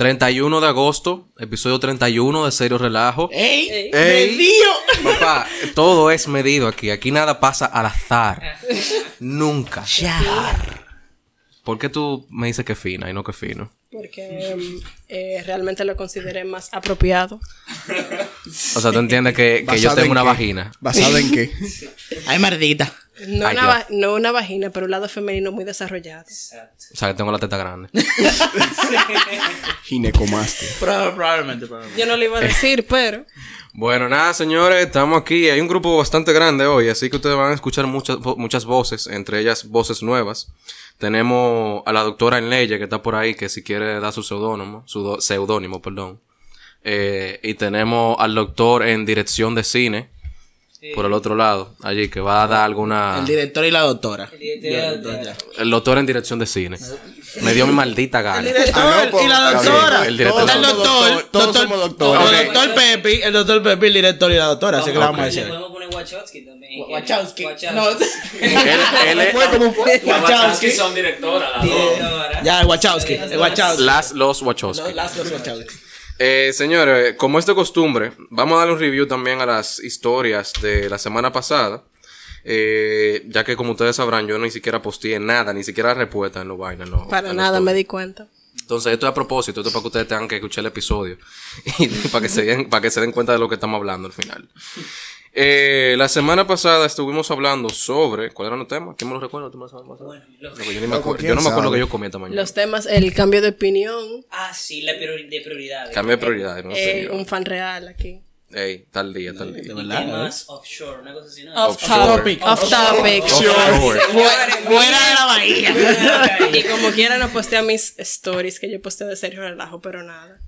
31 de agosto, episodio 31 de Serio Relajo. ¡Ey! Ey. ¡Medido! Papá, todo es medido aquí. Aquí nada pasa al azar. Nunca. ¿Por qué tú me dices que fina y no que fino? Porque eh, realmente lo consideré más apropiado. O sea, tú entiendes que, que yo ¿Basado tengo en una qué? vagina. ¿Basado en qué? Ay, mardita. No, Ay, una, no una vagina, pero un lado femenino muy desarrollado. O sea, que tengo la teta grande. Ginecomastia. Proba- Probablemente, probablemente. Yo no lo iba a decir, pero Bueno, nada, señores, estamos aquí. Hay un grupo bastante grande hoy, así que ustedes van a escuchar muchas, muchas voces, entre ellas voces nuevas. Tenemos a la doctora en leyes que está por ahí, que si quiere dar su seudónimo, su seudónimo, perdón. Eh, y tenemos al doctor en dirección de cine, por el otro lado, allí, que va a dar alguna... El director y la doctora. El doctor en dirección de cine. Me dio mi maldita gana. Ah, no, pues, y la está doctora. El director. Todos el somos doctor, doctor- Todos doctor- somos doctores. El doctor Pepi, el doctor Pepi, el director y la doctora. Así que le vamos a decir. podemos poner Wachowski también. Wachowski. Wachowski. No, Él, él es- ¿Fue como fue? Wachowski. son directoras. las dos. Directora. Ya, el Wachowski. El Wachowski. las, los Wachowski. Las dos Wachowski. Eh, señores, como es de costumbre, vamos a darle un review también a las historias de la semana pasada. Eh, ya que como ustedes sabrán, yo ni siquiera posteé nada, ni siquiera respuesta en los vainas. no, para nada me di cuenta. Entonces, esto es a propósito, esto es para que ustedes tengan que escuchar el episodio. y para que se den, para que se den cuenta de lo que estamos hablando al final. Eh, la semana pasada estuvimos hablando sobre. ¿Cuál era el tema? ¿Quién me lo recuerda? ¿Tú me lo sabes? Bueno, lo- Porque yo, ni me acuerdo- ¿quién yo no me acuerdo que yo comí esta mañana. Los temas, el cambio de opinión, Ah, sí, la priori- de prioridades. Cambio de prioridades, no sé. eh, yo. un fan real aquí. Ey, tal día, tal día. De temas offshore, una cosa así, ¿no? Off topic. Off topic. Offshore. Fuera de la bahía. Y como quiera no postea mis stories que yo posteo de Sergio Relajo, pero nada.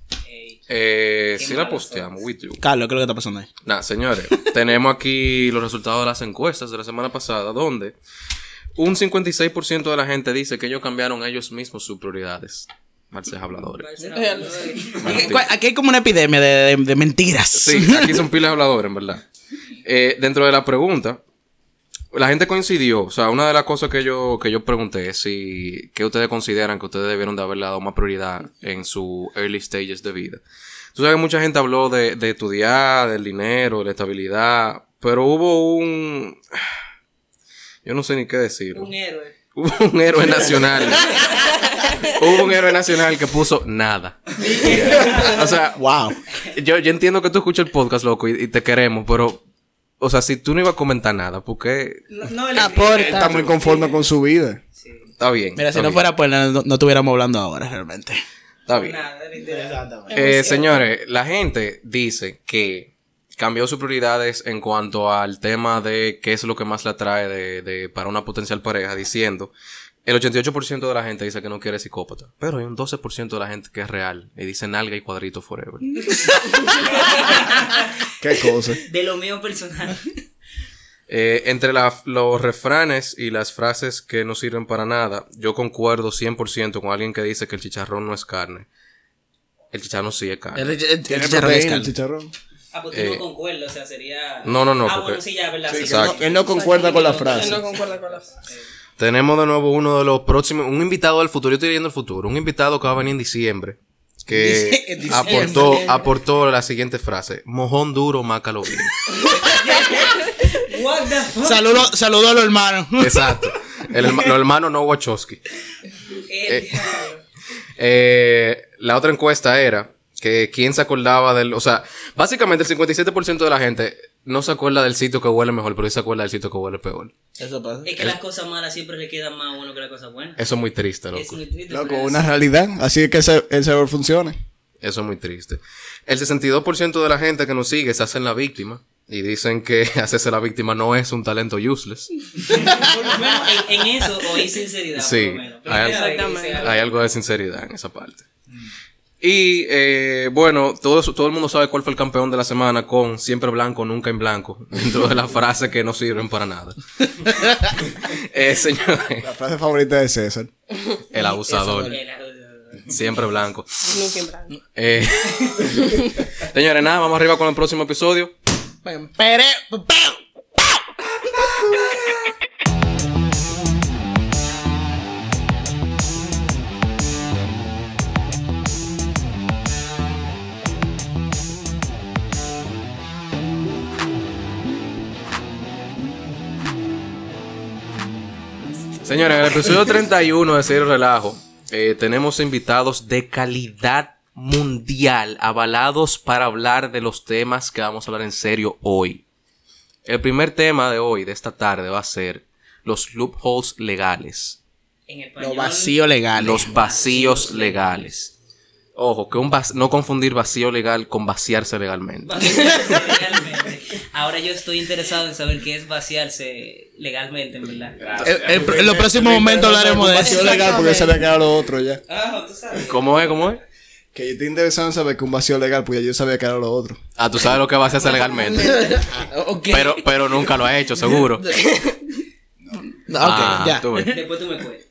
Eh, sí la posteamos, with you. Carlos, ¿qué es lo que está pasando ahí? Nada, señores, tenemos aquí los resultados de las encuestas de la semana pasada, donde un 56% de la gente dice que ellos cambiaron ellos mismos sus prioridades. Marces habladores. Aquí- Aquí hay como una epidemia de, de- de mentiras. Sí, aquí son pilas habladores, en verdad. Eh, dentro de la pregunta, la gente coincidió. O sea, una de las cosas que yo, que yo pregunté es si, ¿qué ustedes consideran que ustedes debieron de haberle dado más prioridad en sus early stages de vida? Tú sabes que mucha gente habló de, de estudiar, del dinero, de la estabilidad, pero hubo un... Yo no sé ni qué decir. un héroe. Hubo un héroe nacional. Hubo un héroe nacional que puso nada. o sea, Wow. yo, yo entiendo que tú escuchas el podcast, loco, y, y te queremos, pero, o sea, si tú no ibas a comentar nada, ¿por qué? No, no el Aporta. Está muy conforme con su vida. Está bien. Mira, si no fuera pues no, no estuviéramos hablando ahora realmente. Está bien. nada. Eh, señores, la gente dice que cambió sus prioridades en cuanto al tema de qué es lo que más le atrae de, de- para una potencial pareja, diciendo el 88% de la gente dice que no quiere psicópata, pero hay un 12% de la gente que es real y dice nalga y cuadrito forever. Qué cosa. De lo mío personal. Eh, entre la- los refranes y las frases que no sirven para nada, yo concuerdo 100% con alguien que dice que el chicharrón no es carne. El chicharrón sí es carne. El, el- el Tiene chicharrón es proteína el carne. chicharrón. Ah, pues tú Eh, no concuerdas, o sea, sería... no, no, no, Ah, porque- bueno, sí, ya, ¿verdad? Sí, Sí, que él no- él concuerda con la Él frase. no concuerda con la Tenemos de nuevo uno de los próximos, un invitado del futuro, yo estoy leyendo el futuro, un invitado que va a venir en diciembre, que Dice- en diciembre. aportó, aportó la siguiente frase, mojón duro, mácalo bien. What the fuck? Saludo, saludo a los hermanos. Exacto. El, los hermanos no Wachowski. Diablo. Eh, la otra encuesta era que quién se acordaba del... O sea, básicamente el 57% de la gente no se acuerda del sitio que huele mejor, pero sí se acuerda del sitio que huele peor. Eso pasa. Es que las cosas malas siempre le quedan más a uno que las cosas buenas. Eso es muy triste, Es loco. muy triste. Loco, una es- realidad. Así es que ese- el cerebro funciona. Eso es muy triste. El 62% de la gente que nos sigue se hacen la víctima. Y dicen que hacerse la víctima no es un talento useless. Por lo menos en, en eso oí sinceridad. Sí, por lo menos. hay-. Hay algo de sinceridad en esa parte. Y eh, bueno, todo, eso- todo el mundo sabe cuál fue el campeón de la semana con siempre blanco, nunca en blanco. Dentro de las frases que no sirven para nada. eh, señores, La frase favorita de César. el abusador. Siempre blanco. Nunca en blanco. Eh, señores, nada, vamos arriba con el próximo episodio. Señores, en el episodio 31 de Serio Relajo, eh, tenemos invitados de calidad mundial, avalados para hablar de los temas que vamos a hablar en serio hoy. El primer tema de hoy, de esta tarde, va a ser los loopholes legales. En español. Lo vacío legal. Los vacíos legales. Ojo, que un vac- no confundir vacío legal con vaciarse legalmente. Vaciarse legalmente. Ahora yo estoy interesado en saber qué es vaciarse legalmente, en verdad. El- el- en los próximos momentos hablaremos de Vacío eso. legal porque se le quedado lo otro ya. Ah, tú sabes. ¿Cómo es? ¿Cómo es? Que yo estoy interesado en saber que un vacío legal, pues ya yo sabía que era lo otro. Ah, tú sabes lo que vaciarse legalmente. Ok. Pero, pero nunca lo ha hecho, seguro. Ok, Ah, ya. tú. Después tú me cuentas.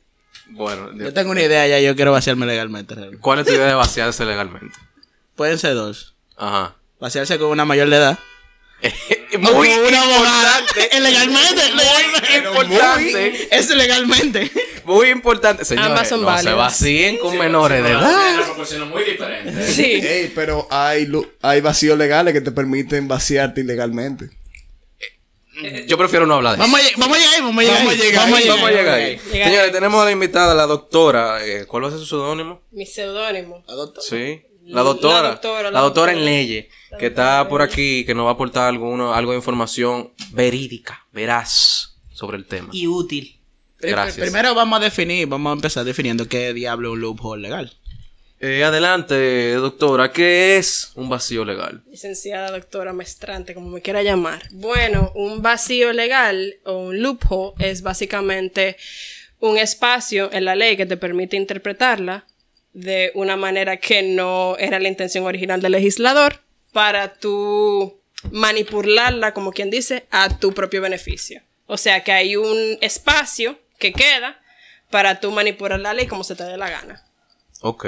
Bueno, Yo tengo una idea ya, yo quiero vaciarme legalmente. realmente. ¿cuál es tu idea de vaciarse legalmente? Pueden ser dos. Ajá. Vaciarse con una mayor de edad. Muy una abogada. importante. Es legalmente, legalmente. importante. Es legalmente. Muy importante. Señores, Ambas son no se vacíen con menores de edad. una proporción muy diferente. Sí. Pero hay, lu- hay vacíos legales que te permiten vaciarte ilegalmente. Yo prefiero no hablar de eso. Vamos a, lleg- vamos a llegar ahí, vamos a llegar Vamos ahí. a llegar Vamos a ahí, llegar Vamos a llegar ahí. Señores, tenemos a la invitada, la doctora. eh, ¿Cuál va a ser su seudónimo? Mi seudónimo. Sí. La doctora. La La doctora, doctora, la doctora. en leyes. Que está por aquí, que nos va a aportar alguno, algo de información verídica, veraz sobre el tema. Y útil. Gracias. Primero vamos a definir, vamos a empezar definiendo qué diablo es un loophole legal. Eh, adelante, doctora. ¿Qué es un vacío legal? Licenciada doctora maestrante, como me quiera llamar. Bueno, un vacío legal o un loophole es básicamente un espacio en la ley que te permite interpretarla de una manera que no era la intención original del legislador para tú manipularla, como quien dice, a tu propio beneficio. O sea que hay un espacio que queda para tú manipular la ley como se te dé la gana. Ok.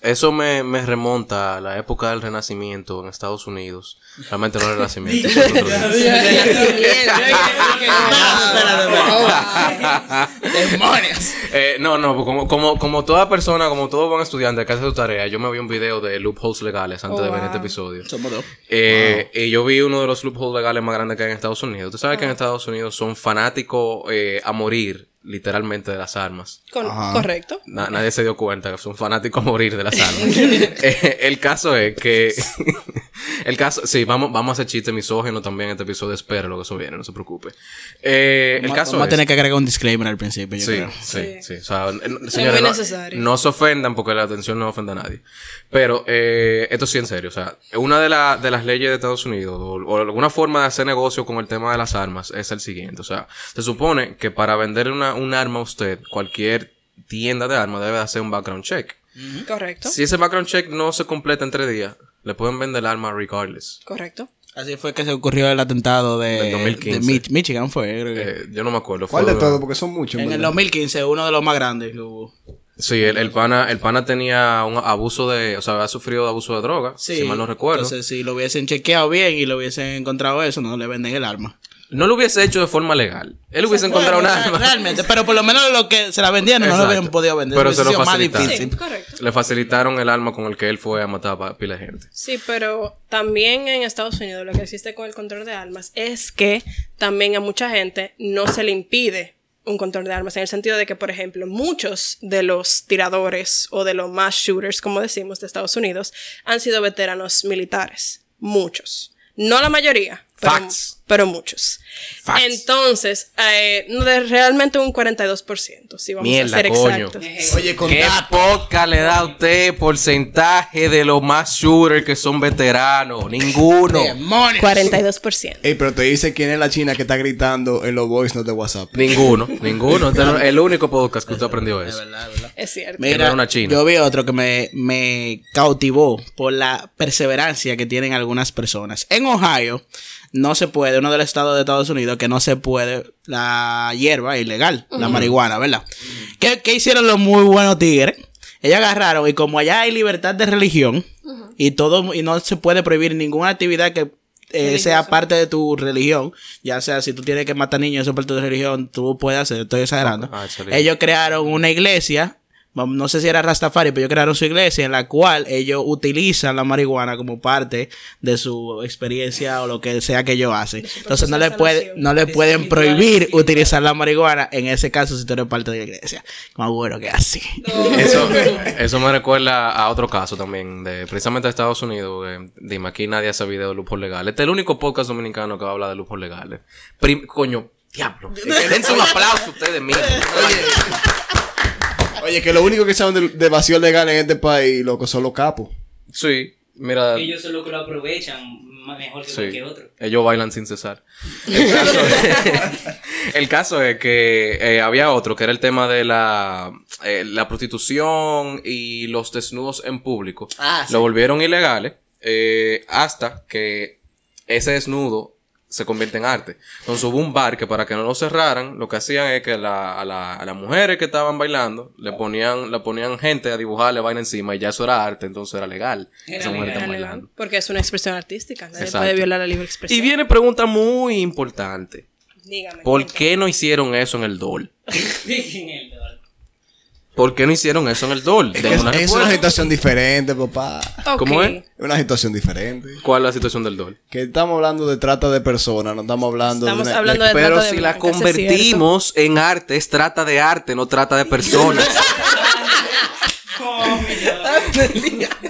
Eso me, me remonta a la época del Renacimiento en Estados Unidos. Realmente no el Renacimiento. es otro día. ¡Demonios! Eh, no, no, como, como, como toda persona, como todo buen estudiante que hace su tarea, yo me vi un video de loopholes legales antes Oh, de ver wow. este episodio. Somos dos. Eh, Y yo vi uno de los loopholes legales más grandes que hay en Estados Unidos. Tú sabes que en Estados Unidos son fanáticos eh, a morir, literalmente, de las armas. Con- correcto. Na- nadie se dio cuenta que son fanáticos a morir de las armas. Eh, el caso es que. el caso. Sí, vamos, vamos a hacer chiste misógeno también en este episodio. Espero lo que eso viene, no se preocupe. Eh, el caso Vamos a es. tener que agregar un disclaimer al principio, yo Sí, creo. sí, sí, Sí. O sea, n- señores, muy no, necesario. no se ofendan porque la atención no ofende a nadie. Pero eh, esto sí en serio. O sea, una de, la- de las leyes de Estados Unidos o, o alguna forma de hacer negocio con el tema de las armas es el siguiente. O sea, se supone que para vender una, un arma a usted, cualquier tienda de armas debe hacer un background check. Correcto. Si ese background check no se completa en tres días, le pueden vender el arma regardless. Correcto. Así fue que se ocurrió el atentado de, Del 2015. de Mich- Michigan, fue. creo que. Eh, yo no me acuerdo. ¿Cuál fue- de todo? Porque son muchos. en el ¿verdad? 2015, uno de los más grandes que hubo. Sí, el, el pana, el pana tenía un abuso de, o sea, había sufrido abuso de droga, si mal no recuerdo. Entonces, si lo hubiesen chequeado bien y lo hubiesen encontrado eso, no le venden el arma. No lo hubiese hecho de forma legal. Él hubiese encontrado un arma. Realmente, pero por lo menos lo que se la vendían no lo habían podido vender. Pero se lo más facilitaron. difícil. Sí, correcto. Le facilitaron el arma con el que él fue a matar a pila de gente. Sí, pero también en Estados Unidos lo que existe con el control de armas es que también a mucha gente no se le impide un control de armas en el sentido de que, por ejemplo, muchos de los tiradores o de los mass shooters, como decimos, de Estados Unidos, han sido veteranos militares. Muchos. No la mayoría, pero, Facts. Pero muchos. Facts. Entonces, eh, realmente un 42%, si vamos Mierda, a ser coño. exactos. Oye, con ¿Qué podcast le da a usted porcentaje de los más shooters que son veteranos? Ninguno. ¡Demonios! 42%. Ey, pero te dice quién es la china que está gritando en los voice notes de WhatsApp. Ninguno, ninguno. Este el único podcast que usted aprendió eso. Es cierto. Que no Mira, era una china. yo vi otro que me, me cautivó por la perseverancia que tienen algunas personas. En Ohio no se puede, uno de los estados de Estados Unidos, que no se puede la hierba ilegal, la marihuana, ¿verdad? ¿Qué, qué hicieron los muy buenos tigres? Ellos agarraron y como allá hay libertad de religión y todo y no se puede prohibir ninguna actividad que eh, sea parte de tu religión, ya sea si tú tienes que matar niños, eso es parte de tu religión, tú puedes hacer, estoy exagerando. Ah. Ellos crearon una iglesia no sé si era Rastafari, pero ellos crearon su iglesia en la cual ellos utilizan la marihuana como parte de su experiencia o lo que sea que ellos hacen. Entonces no le, puede, no le De pueden prohibir utilizar la marihuana en ese caso si tú eres parte de la iglesia. Más bueno que así. Eso, eso me recuerda a otro caso también, de precisamente de Estados Unidos. eh, dime, aquí nadie hace video de lujos legales. Este es el único podcast dominicano que va a hablar de lujos legales. Prim- coño, diablo. Dense un aplauso ustedes mismos. Oye, que lo único que saben de, de vacío legal en este país, loco, son los capos. Sí, mira. Ellos son los que lo aprovechan mejor que Sí. cualquier otro. Ellos bailan sin cesar. El caso, el caso es que eh, había otro que era el tema de la, eh, la prostitución y los desnudos en público. Ah, sí. Lo volvieron ilegales eh, hasta que ese desnudo se convierte en arte. Entonces hubo un bar que para que no lo cerraran, lo que hacían es que la- a, la- a las mujeres que estaban bailando le ponían, le ponían gente a dibujarle vaina encima y ya eso era arte, entonces era legal. Era Esas mujeres legal. están Era legal, bailando. Porque es una expresión artística. Nadie Exacto. puede violar la libre Y expresión. viene pregunta muy importante. Dígame. ¿Por qué no hicieron eso en el DOL? Dejen el dólar. ¿Por qué no hicieron eso en el DOL? Es, una es una respuesta. situación diferente, papá. ¿Cómo es? Es una situación diferente. ¿Cuál es la situación del DOL? Que estamos hablando de trata de personas, no estamos hablando Estamos de... una- hablando de Pero trata de si la convertimos en arte, es trata de arte, no trata de personas.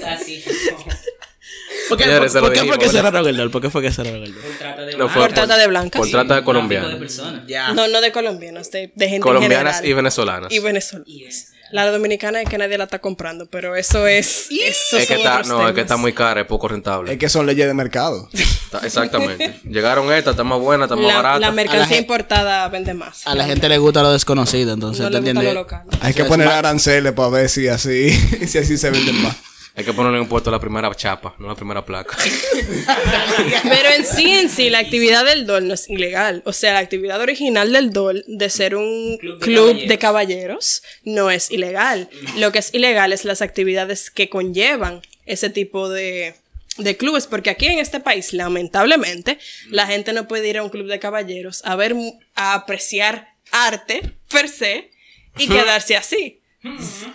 Así. ¿Por qué, Señores, por- qué fue que cerraron el DOL? ¿Por qué fue que cerraron el DOL? Por trata de No blancas. fue Por trata de blancas. Por trata. Ya. No, no de colombianos, de, de gente Colombianas en y venezolanas. Y venezolanas. La dominicana es que nadie la está comprando, pero eso es. Eso Es que está, no, es que está muy cara, es poco rentable. Es que son leyes de mercado. Está- exactamente. Llegaron estas, está más buena, está más La, barata. la mercancía importada vende más. A la gente le gusta lo desconocido, entonces, No ¿te le gusta lo local. Hay que poner aranceles para ver si así, si así se venden más. Hay que ponerle un impuesto a la primera chapa, no a la primera placa. Pero en sí, en sí, la actividad del DOL no es ilegal. O sea, la actividad original del DOL de ser un Club club, de de, caballeros no es ilegal. Lo que es ilegal es las actividades que conllevan ese tipo de, de clubes. Porque aquí en este país, lamentablemente, la gente no puede ir a un club de caballeros a ver, a apreciar arte per se y quedarse así.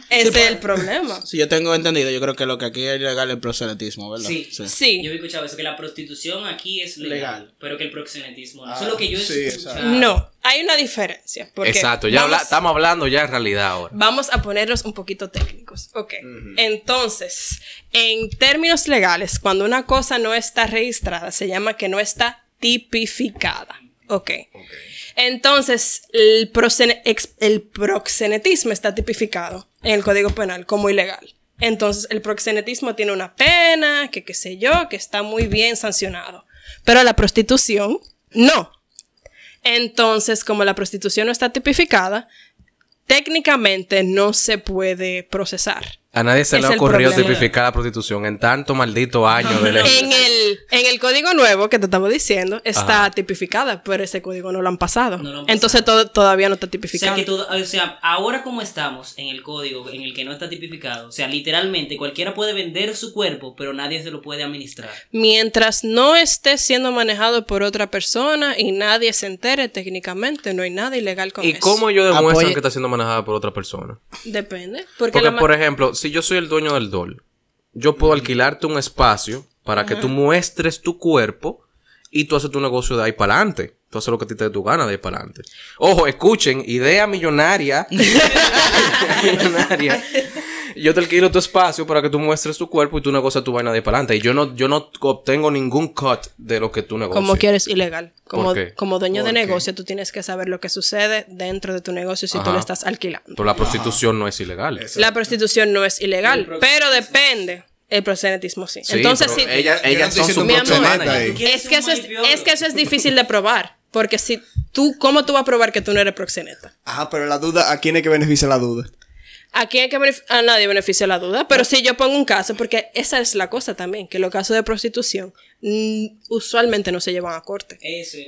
Ese es el problema. Si yo tengo entendido, yo creo que lo que aquí es ilegal es el proselitismo, ¿verdad? Sí. Sí. Yo he escuchado eso, que la prostitución aquí es legal, Legal. pero que el proxenetismo no. eso es lo que yo he sí, escuchado. No, hay una diferencia. Porque Exacto, ya habla- estamos hablando ya en realidad ahora. Vamos a ponernos un poquito técnicos. Ok. Entonces, en términos legales, cuando una cosa no está registrada, se llama que no está tipificada. Ok. Entonces, el, proxenetismo está tipificado en el Código Penal como ilegal. Entonces, el proxenetismo tiene una pena, que qué sé yo, que está muy bien sancionado. Pero la prostitución, no. Entonces, como la prostitución no está tipificada, técnicamente no se puede procesar. A nadie se le ha ocurrido tipificar la prostitución en tanto maldito año de ley. En el, en el código nuevo que te estaba diciendo, está tipificada, pero ese código no lo han pasado. No lo han Entonces todo, todavía no está O sea, tipificado. que todo, o sea, ahora como estamos en el código en el que no está tipificado, o sea, literalmente cualquiera puede vender su cuerpo, pero nadie se lo puede administrar. Mientras no esté siendo manejado por otra persona y nadie se entere técnicamente, no hay nada ilegal con ¿Y eso. cómo ellos demuestran Apoye- que está siendo manejada por otra persona? Depende. Porque, Porque, la ma- por ejemplo, si yo soy el dueño del DOL, yo puedo alquilarte un espacio para que tú muestres tu cuerpo y tú haces tu negocio de ahí para adelante. Tú haces lo que a ti te dé tu gana de ahí para adelante. Ojo, escuchen, idea millonaria. millonaria. Yo te alquilo tu espacio para que tú muestres tu cuerpo y tú negocias tu vaina de para adelante. Y yo no, yo no obtengo ningún cut de lo que tú negocias. como quieres ilegal. Como, ¿Por qué? como dueño de negocio, tú tienes que saber lo que sucede dentro de tu negocio si tú lo estás alquilando. Pero la prostitución no es ilegal. La prostitución no es ilegal, pero depende. El proxenetismo sí. Sí, Entonces, sí. ellas, ellas son su Mi diciendo amor, propio proxeneta manager. ahí. ¿Quieres es que, eso es, es que eso es difícil de probar. Porque si tú, ¿cómo tú vas a probar que tú no eres proxeneta? Ajá, pero la duda, ¿a quién es que beneficia la duda? ¿A quién hay que A nadie beneficia la duda. Pero si yo pongo un caso, porque esa es la cosa también, que los casos de prostitución usualmente no se llevan a corte.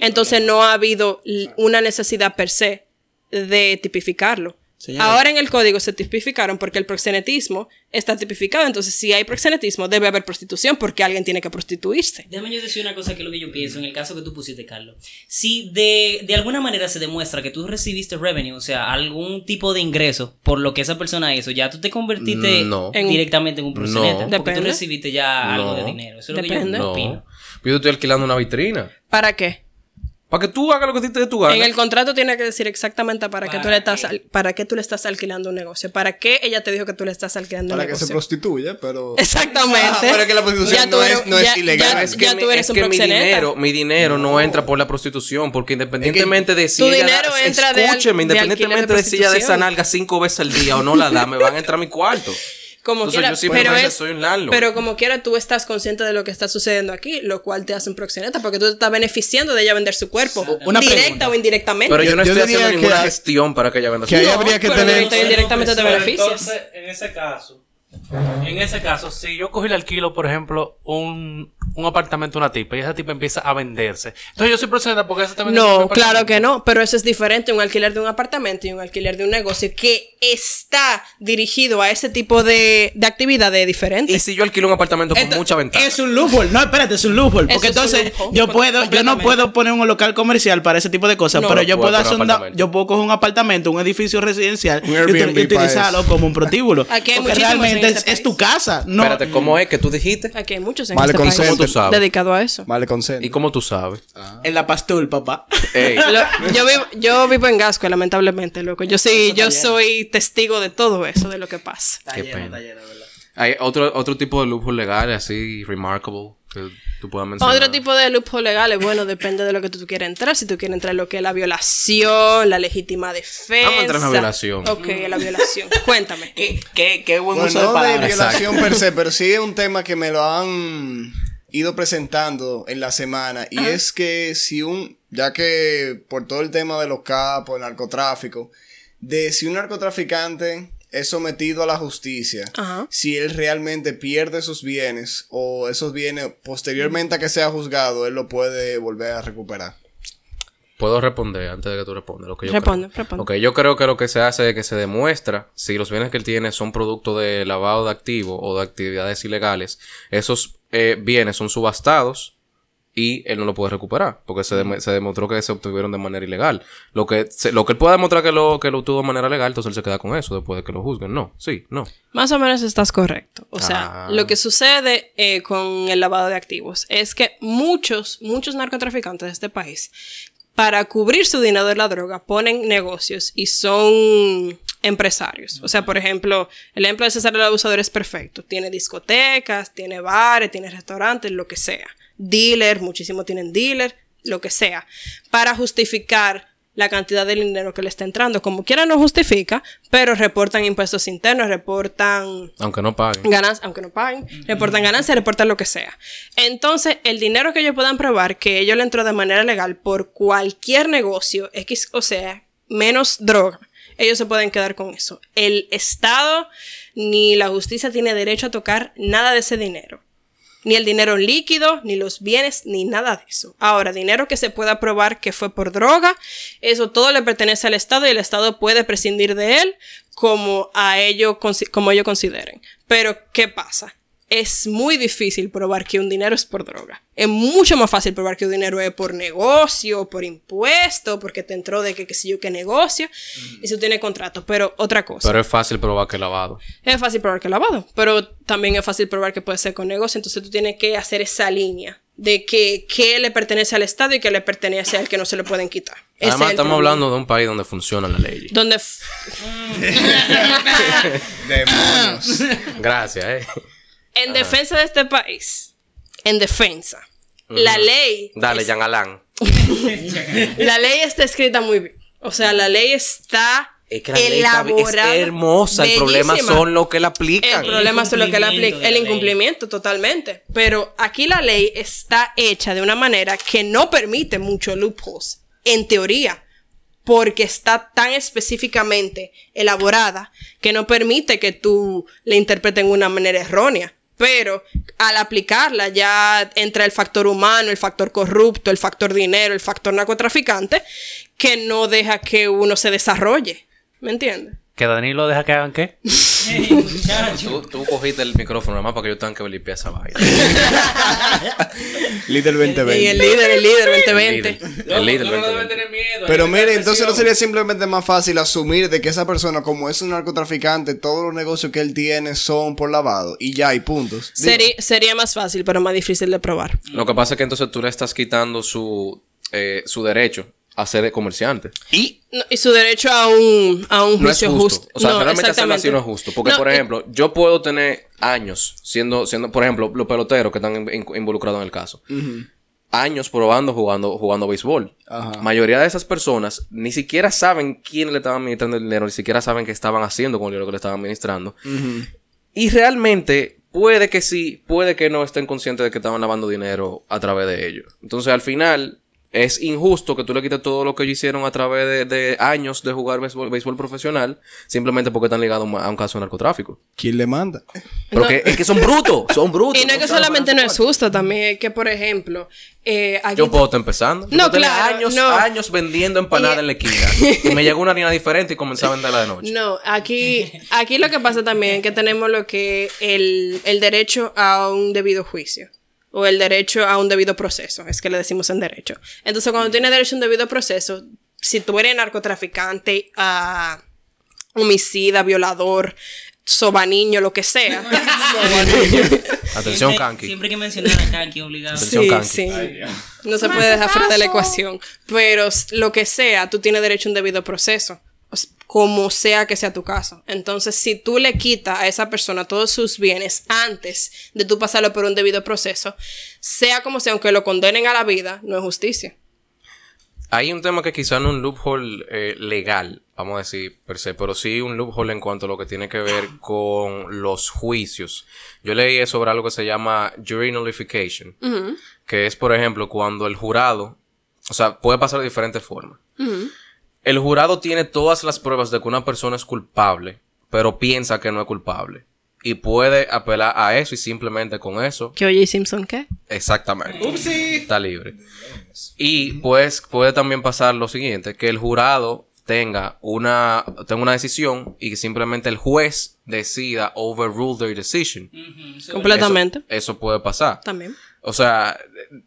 Entonces no ha habido una necesidad per se de tipificarlo. Señora. Ahora en el código se tipificaron porque el proxenetismo está tipificado. Entonces, si hay proxenetismo, debe haber prostitución porque alguien tiene que prostituirse. Déjame yo decir una cosa que es lo que yo pienso en el caso que tú pusiste, Carlos. Si de, de alguna manera se demuestra que tú recibiste revenue, o sea, algún tipo de ingreso por lo que esa persona hizo, ya tú te convertiste No. En- directamente en un proxeneta. No. Porque tú recibiste ya algo de dinero. Eso es lo Depende. que yo No. opino. Yo te estoy alquilando una vitrina. ¿Para qué? Para que tú hagas lo que te dé tu gana. En el contrato tiene que decir exactamente para, qué tú ¿Para le estás al- para qué tú le estás alquilando un negocio. ¿Para qué ella te dijo que tú le estás alquilando un Para que se negocio? prostituya, pero. Exactamente. Ah, pero es que la prostitución Ya no eres- es- no es ilegal. ya- es que, ya tú eres es un que mi dinero, mi dinero no. entra por la prostitución, porque independientemente de si Tu ella dinero da- entra de al- escúcheme, de independientemente de, de si ella de esa nalga cinco veces al día o no la da, me van a entrar a mi cuarto. Como Entonces, quiera, yo simplemente pero, es- soy un landlord. pero como quiera tú estás consciente de lo que está sucediendo aquí, lo cual te hace un proxeneta porque tú te estás beneficiando de ella vender su cuerpo, Una directa pregunta. o indirectamente. Pero yo, no yo estoy haciendo ninguna que- gestión para que ella venda que su ahí No, habría que pero tener. te beneficias. Entonces, en ese caso, en ese caso, si yo cogí el alquilo, por ejemplo, un, un apartamento a una tipa y esa tipa empieza a venderse, entonces yo soy procedente porque esa también No, claro que no, pero eso es diferente, un alquiler de un apartamento y un alquiler de un negocio que está dirigido a ese tipo de, de actividades diferentes. Y si yo alquilo un apartamento con mucha ventaja. Es un loophole. No, espérate, es un loophole. Porque entonces loophole, yo puedo, yo no puedo poner un local comercial para ese tipo de cosas, No. pero No yo puedo puedo yo puedo coger un apartamento, un edificio residencial Un y, utilizarlo como un prostíbulo. Aquí hay porque muchísimos este es, tu casa. No, Espérate, ¿cómo es que tú dijiste? Aquí hay muchos en Vale, este con país ¿Cómo tú sabes? dedicado a eso. Vale, consente. ¿Y cómo tú sabes? en la pastul, papá. Ey, Lo- yo, vivo, yo vivo en Gasco, lamentablemente, loco. Yo sí, yo soy testigo de todo eso, de lo que pasa. Qué pena. hay otro, otro tipo de lujos legales así, remarkable, que tú puedas mencionar. Otro tipo de loophole legales, bueno, depende de lo que tú quieras entrar. Si tú quieres entrar en lo que es la violación, la legítima defensa. Vamos a entrar en la violación. Ok, la violación. Cuéntame. ¿Qué, qué, qué buen Bueno, uso de no de palabras. violación per se, pero sí es un tema que me lo han ido presentando en la semana. Y es que si un, ya que por todo el tema de los capos, el narcotráfico, de si un narcotraficante es sometido a la justicia, Ajá. si él realmente pierde sus bienes o esos bienes posteriormente a que sea juzgado, él lo puede volver a recuperar. Puedo responder antes de que tú respondas lo que yo Responde, creo. responde. Yo creo que lo que se hace es que se demuestra si los bienes que él tiene son producto de lavado de activos o de actividades ilegales, esos eh, bienes son subastados y él no lo puede recuperar porque se, se demostró que se obtuvieron de manera ilegal. Lo que, se- lo que él pueda demostrar que lo, que lo obtuvo de manera legal, entonces él se queda con eso después de que lo juzguen. No, sí, no. Más o menos estás correcto. O sea, Ah. lo que sucede eh, con el lavado de activos es que muchos, muchos narcotraficantes de este país, para cubrir su dinero de la droga, ponen negocios y son empresarios. O sea, por ejemplo, el ejemplo de César el Abusador es perfecto. Tiene discotecas, tiene bares, tiene restaurantes, lo que sea. Dealer, muchísimo tienen dealer, lo que sea. Para justificar la cantidad de dinero que le está entrando. Como quiera no justifica, pero reportan impuestos internos, reportan Aunque no paguen. ganancias, aunque no paguen, reportan ganancias, reportan lo que sea. Entonces, el dinero que ellos puedan probar que ellos le entró de manera legal por cualquier negocio, X, o sea, menos droga, ellos se pueden quedar con eso. El Estado ni la justicia tiene derecho a tocar nada de ese dinero. Ni el dinero líquido, ni los bienes, ni nada de eso. Ahora, dinero que se pueda probar que fue por droga, eso todo le pertenece al Estado y el Estado puede prescindir de él como a consi- como ellos consideren. Pero, ¿qué pasa? Es muy difícil probar que un dinero es por droga. Es mucho más fácil probar que un dinero es por negocio, por impuesto, porque te entró de que qué sé yo qué negocio, y si tiene contrato. Pero otra cosa. Pero es fácil probar que lavado. Es fácil probar que es lavado, pero también es fácil probar que puede ser con negocio. Entonces tú tienes que hacer esa línea de que qué le pertenece al Estado y qué le pertenece al que no se le pueden quitar. Es Además, estamos problema. hablando de un país donde funciona la ley. Donde Demonios. Gracias, eh. En defensa de este país, en defensa, la ley, Dale, es- Jean Alain. la ley está escrita muy bien. O sea, la ley está Es que la ley está- elaborada. es hermosa. El problema son los que la aplican. El problema es lo que la incumplimiento aplica, de el ley. incumplimiento totalmente. Pero aquí la ley está hecha de una manera que no permite mucho loopholes, en teoría, porque está tan específicamente elaborada que no permite que tú le interpretes de una manera errónea. Pero al aplicarla ya entra el factor humano, el factor corrupto, el factor dinero, el factor narcotraficante, que no deja que uno se desarrolle. ¿Me entiendes? Que Danilo deja que hagan qué. Tú, tú cogiste el micrófono nada más para que yo tenga que limpiar esa vaina. Líder Y 2020. el líder, el líder, El 2020. líder. El líder. No, no 2020. deben tener miedo. Pero mire, entonces no sería simplemente más fácil asumir de que esa persona, como es un narcotraficante, todos los negocios que él tiene son por lavado y ya hay puntos. Sería más fácil, pero más difícil de probar. Lo que pasa es que entonces tú le estás quitando su, eh, su derecho a ser comerciante. y No, y su derecho a un, a un No es juicio justo. justo. O sea, No, realmente hacerlo así no es justo. Porque, No, por ejemplo, yo puedo tener años siendo, siendo por ejemplo, los peloteros que están in- in- involucrados en el caso. Años probando jugando, jugando béisbol. Ajá. Mayoría de esas personas ni siquiera saben quién le estaba administrando el dinero, ni siquiera saben qué estaban haciendo con el dinero que le estaban administrando. Y realmente puede que sí, puede que no estén conscientes de que estaban lavando dinero a través de ellos. Entonces, al final, es injusto que tú le quites todo lo que ellos hicieron a través de, de años de jugar béisbol, béisbol profesional, simplemente porque están ligados a un caso de narcotráfico. ¿quién le manda? Pero que, es que son brutos, son brutos. Y no es que solamente no es justo, también es que, por ejemplo, eh, aquí Yo puedo estar empezando. Yo No, tener claro, años, no. años vendiendo empanadas Y- en la esquina. Y me llegó una harina diferente y comencé a venderla de noche. No, aquí, aquí lo que pasa también es que tenemos lo que el, el derecho a un debido juicio. O el derecho a un debido proceso, es que le decimos en derecho. Entonces, cuando tienes derecho a un debido proceso, si tú eres narcotraficante, ah, homicida, violador, sobaniño, lo que sea. Atención, Siempre- Kanki. Siempre que mencionar a Kanki, obligado. Atención, Sí. No se puede dejar fuera de la ecuación. Pero lo que sea, tú tienes derecho a un debido proceso. Como sea que sea tu caso. Entonces, si tú le quitas a esa persona todos sus bienes antes de tú pasarlo por un debido proceso, sea como sea, aunque lo condenen a la vida, no es justicia. Hay un tema que quizá no es un loophole eh, legal, vamos a decir, per se, pero sí un loophole en cuanto a lo que tiene que ver con los juicios. Yo leí sobre algo que se llama jury nullification, que es, por ejemplo, cuando el jurado, o sea, puede pasar de diferentes formas. El jurado tiene todas las pruebas de que una persona es culpable, pero piensa que no es culpable. Y puede apelar a eso y simplemente con eso ¿Que oye Simpson qué? Exactamente. Está libre. Y pues puede también pasar lo siguiente, que el jurado tenga una, tenga una decisión y que simplemente el juez decida overrule their decision. Completamente. Eso, eso puede pasar. También. O sea,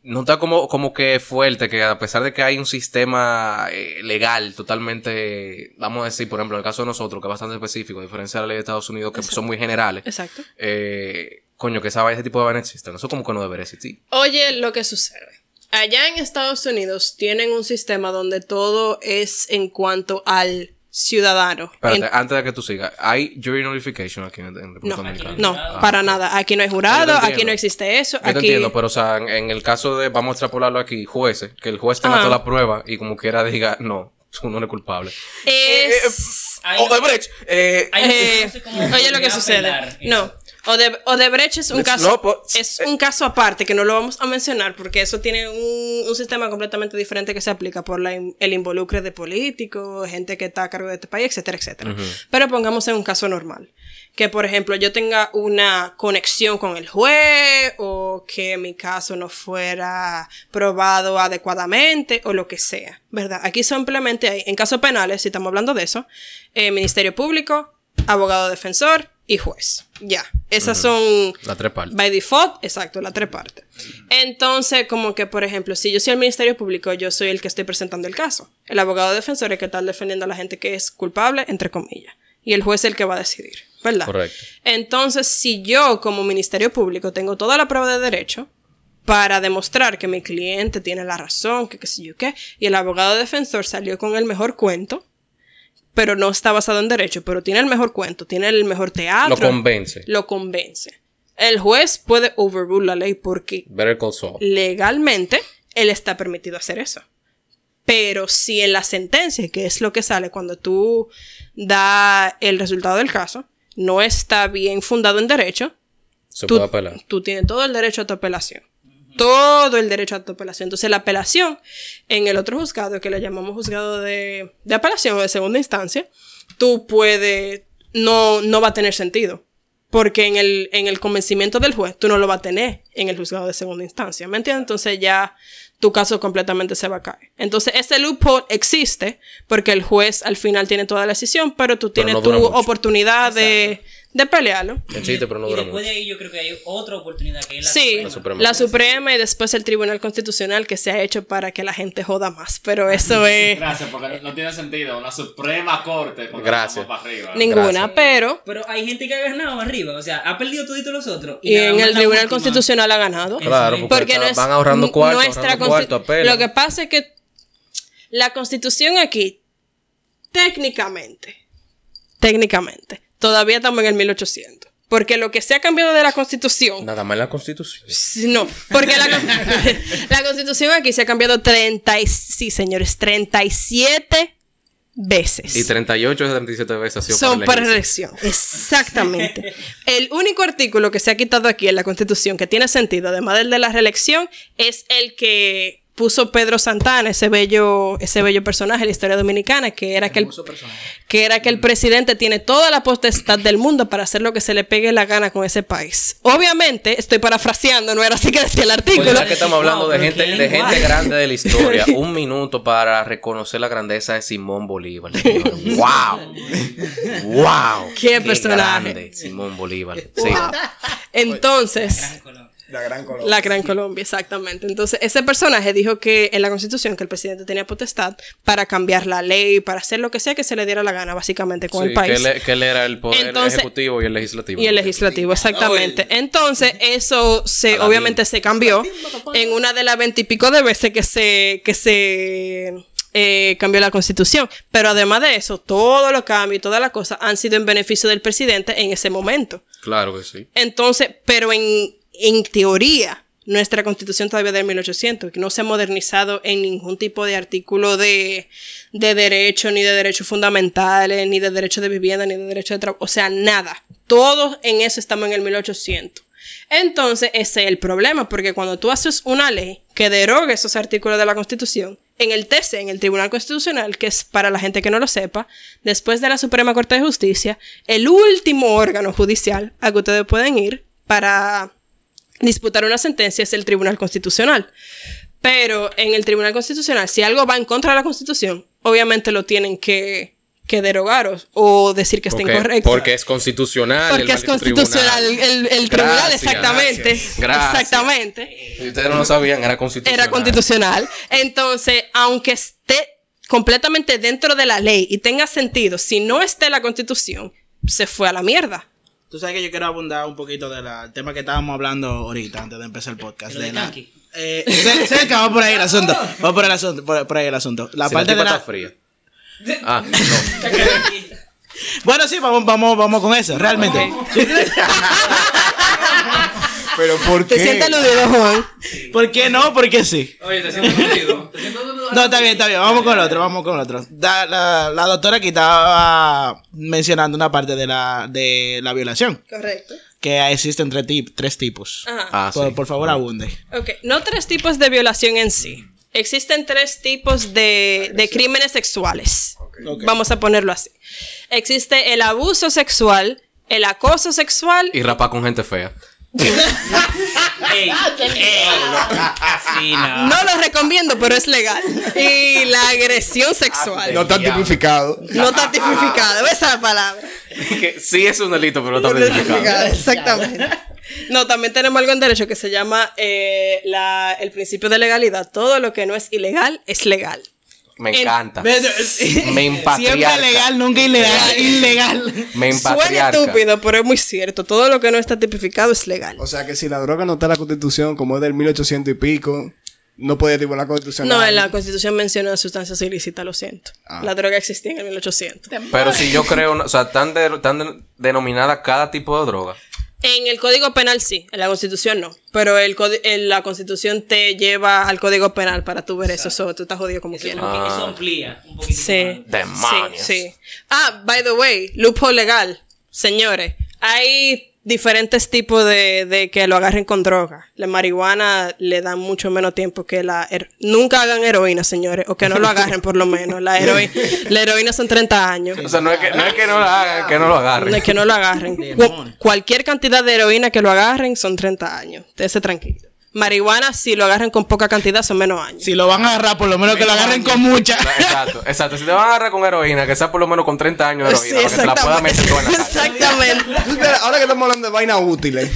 no está como, como que fuerte que a pesar de que hay un sistema eh, legal totalmente, vamos a decir, por ejemplo, en el caso de nosotros, que es bastante específico, a diferencia de la ley de Estados Unidos, que son muy generales, Exacto. eh, coño, que esa, ese tipo de vainas existen. Eso como que no debería existir. Oye, lo que sucede. Allá en Estados Unidos tienen un sistema donde todo es en cuanto al ciudadano. Espérate, En- antes de que tú sigas, ¿hay jury nullification aquí en, en República no, Dominicana? no, Ah, para nada. Aquí no hay jurado, aquí no existe eso. Yo te entiendo, pero o sea, en, en el caso de, vamos a extrapolarlo aquí, jueces, que el juez tenga Ajá. toda la prueba y como quiera diga, no, tú no eres culpable. Es... Eh, hay- Eh, no sé cómo oye lo que sucede. eso. No. Ode- Odebrecht es un caso. no, es un caso aparte que no lo vamos a mencionar porque eso tiene un, un sistema completamente diferente que se aplica por la el involucre de políticos, gente que está a cargo de este país, etcétera, etcétera. Pero pongamos en un caso normal. Que por ejemplo yo tenga una conexión con el juez o que mi caso no fuera probado adecuadamente o lo que sea, ¿verdad? Aquí simplemente hay, en casos penales, si estamos hablando de eso, eh, Ministerio Público, abogado defensor y juez. Ya, esas son las tres partes. by default, exacto, las tres partes. Entonces, como que, por ejemplo, si yo soy el Ministerio Público, yo soy el que estoy presentando el caso. El abogado defensor es el que está defendiendo a la gente que es culpable, entre comillas. Y el juez es el que va a decidir, ¿verdad? Correcto. Entonces, si yo como Ministerio Público tengo toda la prueba de derecho para demostrar que mi cliente tiene la razón, que qué sé yo qué, y el abogado defensor salió con el mejor cuento, pero no está basado en derecho, pero tiene el mejor cuento, tiene el mejor teatro. Lo convence. Lo convence. El juez puede overrule la ley porque legalmente él está permitido hacer eso. Pero si en la sentencia, que es lo que sale cuando tú da el resultado del caso, no está bien fundado en derecho, Se tú, puede apelar. tú tienes todo el derecho a tu apelación. Todo el derecho a tu apelación. Entonces, la apelación en el otro juzgado, que le llamamos juzgado de, de apelación o de segunda instancia, tú puedes, no, no va a tener sentido. Porque en el, en el convencimiento del juez, tú no lo vas a tener en el juzgado de segunda instancia. ¿Me entiendes? Entonces ya tu caso completamente se va a caer. Entonces, ese loophole existe porque el juez al final tiene toda la decisión, pero tú tienes no tu mucho. oportunidad de, de pelearlo. El chiste, pero no y dura después mucho. de ahí yo creo que hay otra oportunidad que es la Sí, Suprema. Suprema. la Suprema y después el Tribunal Constitucional que se ha hecho para que la gente joda más. Pero eso es Gracias, porque no- tiene sentido. Una Suprema Corte. Gracias. para arriba. ninguna, Gracias. pero... Pero hay gente que ha ganado arriba, o sea, ha perdido todito los otros. Y nada en el la Tribunal última- Constitucional ha ganado. Claro, porque, Porque está- no es van ahorrando cuarto, nuestra ahorrando cuarto. Lo que pasa es que la constitución aquí, técnicamente, técnicamente, todavía estamos en el 1800. Porque lo que se ha cambiado de la constitución, Nada más la constitución. No, porque la, con- la constitución aquí se ha cambiado 30, y- sí señores, 37 veces. Y 38 de 37 veces ha sido Son para elegirse. elección. Exactamente. El único artículo que se ha quitado aquí en la Constitución que tiene sentido, además del de la reelección, es el que puso Pedro Santana, ese bello, ese bello personaje de la historia dominicana, que era que el, que era que el presidente tiene toda la potestad del mundo para hacer lo que se le pegue la gana con ese país. Obviamente, estoy parafraseando, no era así que decía el artículo. Pues ya que estamos hablando Wow, de gente, qué de gente grande de la historia, un minuto para reconocer la grandeza de Simón Bolívar. señor. ¡Wow! ¡Wow! Qué personaje. grande, Simón Bolívar. Sí. Entonces, La gran Colombia. La Gran Colombia, exactamente. Entonces, ese personaje dijo que en la Constitución que el presidente tenía potestad para cambiar la ley, para hacer lo que sea que se le diera la gana, básicamente, con Sí, el país. Que, él, que él era el poder Entonces- ejecutivo y el legislativo. Y el legislativo, exactamente. Entonces, eso se, obviamente se cambió en una de las veintipico de veces que se, que se eh, cambió la constitución. Pero además de eso, todos los cambios y todas las cosas han sido en beneficio del presidente en ese momento. Claro que sí. Entonces, pero en, en teoría, nuestra constitución todavía es de 1800, que no se ha modernizado en ningún tipo de artículo de, de derecho, ni de derechos fundamentales, ni de derecho de vivienda, ni de derecho de trabajo, o sea, nada. Todos en eso estamos en el 1800. Entonces, ese es el problema, porque cuando tú haces una ley que deroga esos artículos de la Constitución, en el TC, en el Tribunal Constitucional, que es para la gente que no lo sepa, después de la Suprema Corte de Justicia, el último órgano judicial a que ustedes pueden ir para disputar una sentencia es el Tribunal Constitucional. Pero en el Tribunal Constitucional, si algo va en contra de la Constitución, obviamente lo tienen que, que derogar o, o decir que está incorrecto. porque es constitucional. Porque el es constitucional tribunal. el, el tribunal, exactamente. gracias, gracias. Exactamente. Si ustedes no lo sabían, era constitucional. Era constitucional. Entonces, aunque esté completamente dentro de la ley y tenga sentido, si no esté en la constitución, se fue a la mierda. Tú sabes que yo quiero abundar un poquito del tema que estábamos hablando ahorita antes de empezar el podcast. Lo de la-. Eh, cer- cerca, va por ahí el asunto. Va por el asunto, por, por ahí el asunto. La Si la parte tipa de la... está fría. Ah, no. Bueno, sí, vamos, vamos, vamos con eso, realmente. Pero ¿por ¿Te qué? sientes aludido, Juan? ¿Por qué no? Porque sí. Oye, te siento aludido. Te siento aludido. No, está bien, está bien. Vamos con el otro, vamos con el otro. Da- la, la doctora aquí estaba mencionando una parte de la, de la violación. Correcto. Que existen tres, tip- tres tipos. Ajá. Ah, por, sí. por favor, abunde. Ok, no tres tipos de violación en sí. Existen tres tipos de, de crímenes sexuales. Ok. Vamos a ponerlo así. Existe el abuso sexual, el acoso sexual Y rapar con gente fea. Ey, ey, así no. No lo recomiendo, pero es legal. Y la agresión sexual. No está tipificado. No está tipificado. Esa es la palabra. Que sí es un delito, pero no está No está tipificado. tipificado, Exactamente. No, también tenemos algo en derecho que se llama eh, la- el principio de legalidad. Todo lo que no es ilegal es legal. Me En- encanta. Me Me empatriarca. Siempre legal, nunca ilegal. ilegal. Me Suena estúpido, pero es muy cierto. Todo lo que no está tipificado es legal. O sea que si la droga no está en la constitución, como es del 1800 y pico, no podía tipo la constitución. No, en la constitución menciona sustancias ilícitas, lo siento. Ah. La droga existía en el 1800. Pero si yo creo, o sea, tan, de- tan de- denominada cada tipo de droga. En el Código Penal sí, en la Constitución no. Pero el en la Constitución te lleva al Código Penal para tú ver eso. So, tú estás jodido como Eso, quieras. que eso amplía un poquito. Sí. Demonios. Sí, sí. Ah, by the way, loophole legal. Señores, hay diferentes tipos de, de que lo agarren con droga. La marihuana le dan mucho menos tiempo que la... Nunca hagan heroína, señores, o que no lo agarren por lo menos. La, heroi- la heroína son 30 años. O sea, no es que no, es que no, la hagan, que no lo agarren. No es que no lo agarren. Cu- cualquier cantidad de heroína que lo agarren son 30 años. Esté tranquilo. Marihuana, si lo agarran con poca cantidad, son menos años. Si lo van a agarrar, por lo menos que lo agarren con mucha. Exacto, exacto. Si te van a agarrar con heroína, que sea por lo menos con 30 años de Sí, heroína, para que te la puedas meter toda la. Exactamente. Ahora que estamos hablando de vainas útiles,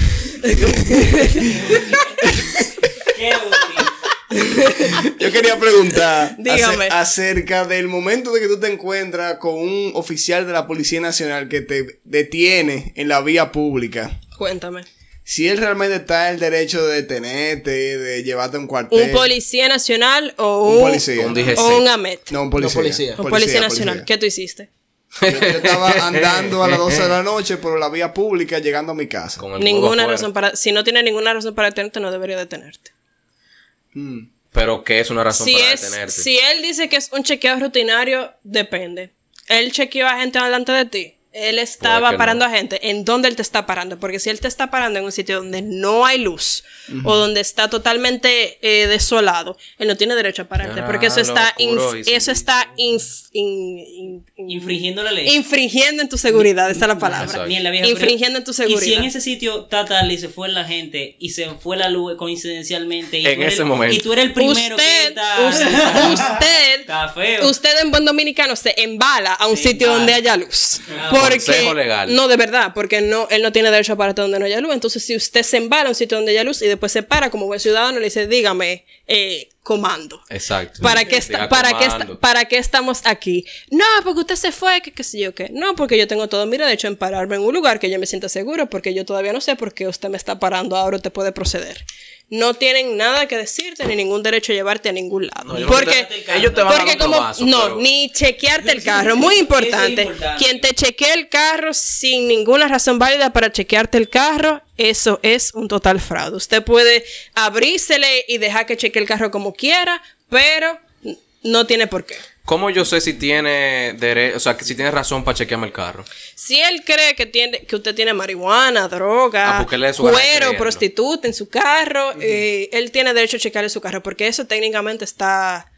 Qué útil. yo quería preguntar Dígame. ace- acerca del momento de que tú te encuentras con un oficial de la Policía Nacional que te detiene en la vía pública. Cuéntame. Si él realmente está en el derecho de detenerte, de llevarte a un cuartel. ¿Un policía nacional o Un un, policía. Un DGC. o un AMET? No, un policía. No, policía. Un policía, nacional. ¿Qué tú hiciste? Yo, yo estaba andando a las 12 de la noche por la vía pública llegando a mi casa. Con el huevo Ninguna afuera. razón para... Si no tiene ninguna razón para detenerte, no debería detenerte. Pero que es una razón Si, para es, detenerte. si él dice que es un chequeo rutinario, depende. Él chequeó a gente delante de ti. Él estaba parando no. a gente. ¿En dónde él te está parando? Porque si él te está parando en un sitio donde no hay luz o donde está totalmente eh, desolado, él no tiene derecho a pararte. Ah, porque eso está, inf- y eso está inf- in- in- in- Infringiendo la ley. infringiendo en tu seguridad. Esa es la palabra. Exacto. Ni en la vieja, Infringiendo en tu Y si en seguridad. ese sitio Tatali se fue la gente y se fue la luz coincidencialmente y En tú eres ese el- momento. y tú eres el primero que Usted, está us- usted, Está feo. usted en buen dominicano se embala a un sitio donde haya luz. Ah, Porque Consejo legal. no de verdad, porque no él no tiene derecho a pararte donde no haya luz. Entonces, si usted se embala a un sitio donde haya luz y después se para como buen ciudadano y le dice, "Dígame, eh, comando." Exacto. ¿Para qué, para, qué comando. esta- ¿Para qué estamos aquí? No, porque usted se fue, que qué sé yo qué. No, porque yo tengo todo mi derecho en pararme en un lugar que yo me sienta seguro, porque yo todavía no sé por qué usted me está parando, ahora usted puede proceder. No tienen nada que decirte ni ningún derecho a llevarte a ningún lado. no porque te- ellos te van a dar porque un como no, pero- ni chequearte el carro, muy importante. importante. Quien te chequee el carro sin ninguna razón válida para chequearte el carro, eso es un total fraude. Usted puede abrírsele y dejar que chequee el carro como quiera, pero no tiene por qué. ¿Cómo yo sé si tiene derecho, o sea, que si tiene razón para chequearme el carro? Si él cree que tiene que usted tiene marihuana, Ah, droga, es de cuero, prostituta en su carro, eh, él tiene derecho a checarle su carro porque eso técnicamente está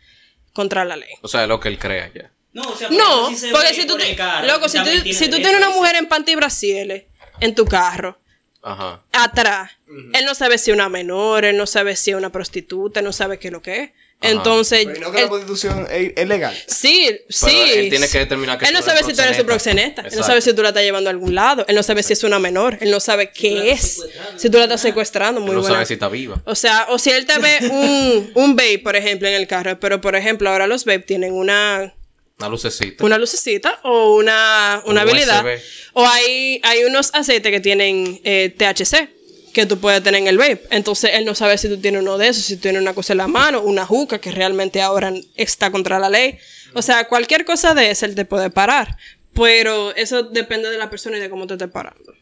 contra la ley. O sea, lo que él crea ya. No, o sea, No, si se porque si tú, por te- el carro, loco, si tú, si tú tienes una mujer en panty y brasieles en tu carro, Ajá. atrás, él no sabe si es una menor, él no sabe si es una prostituta, él no sabe qué es lo que es. Entonces, Pero no que él- la constitución es, es legal. Sí, sí. él tiene que determinar que Él no sabe si tú eres su proxeneta. Él no sabe si tú la estás llevando a algún lado. Él no sabe si es una menor. Él no sabe qué es. Si tú la estás secuestrando. Muy no buena. sabe si está viva. O sea, o si él te ve un, un vape, por ejemplo, en el carro. Pero, por ejemplo, ahora los vape tienen una, Una lucecita. una lucecita o una, una Un habilidad. USB. O hay, hay unos aceites que tienen eh, THC que tú puedes tener en el vape. Entonces él no sabe si tú tienes uno de esos, si tú tienes una cosa en la mano, una juca que realmente ahora está contra la ley. O sea, cualquier cosa de esa él te puede parar. Pero eso depende de la persona y de cómo te esté parando.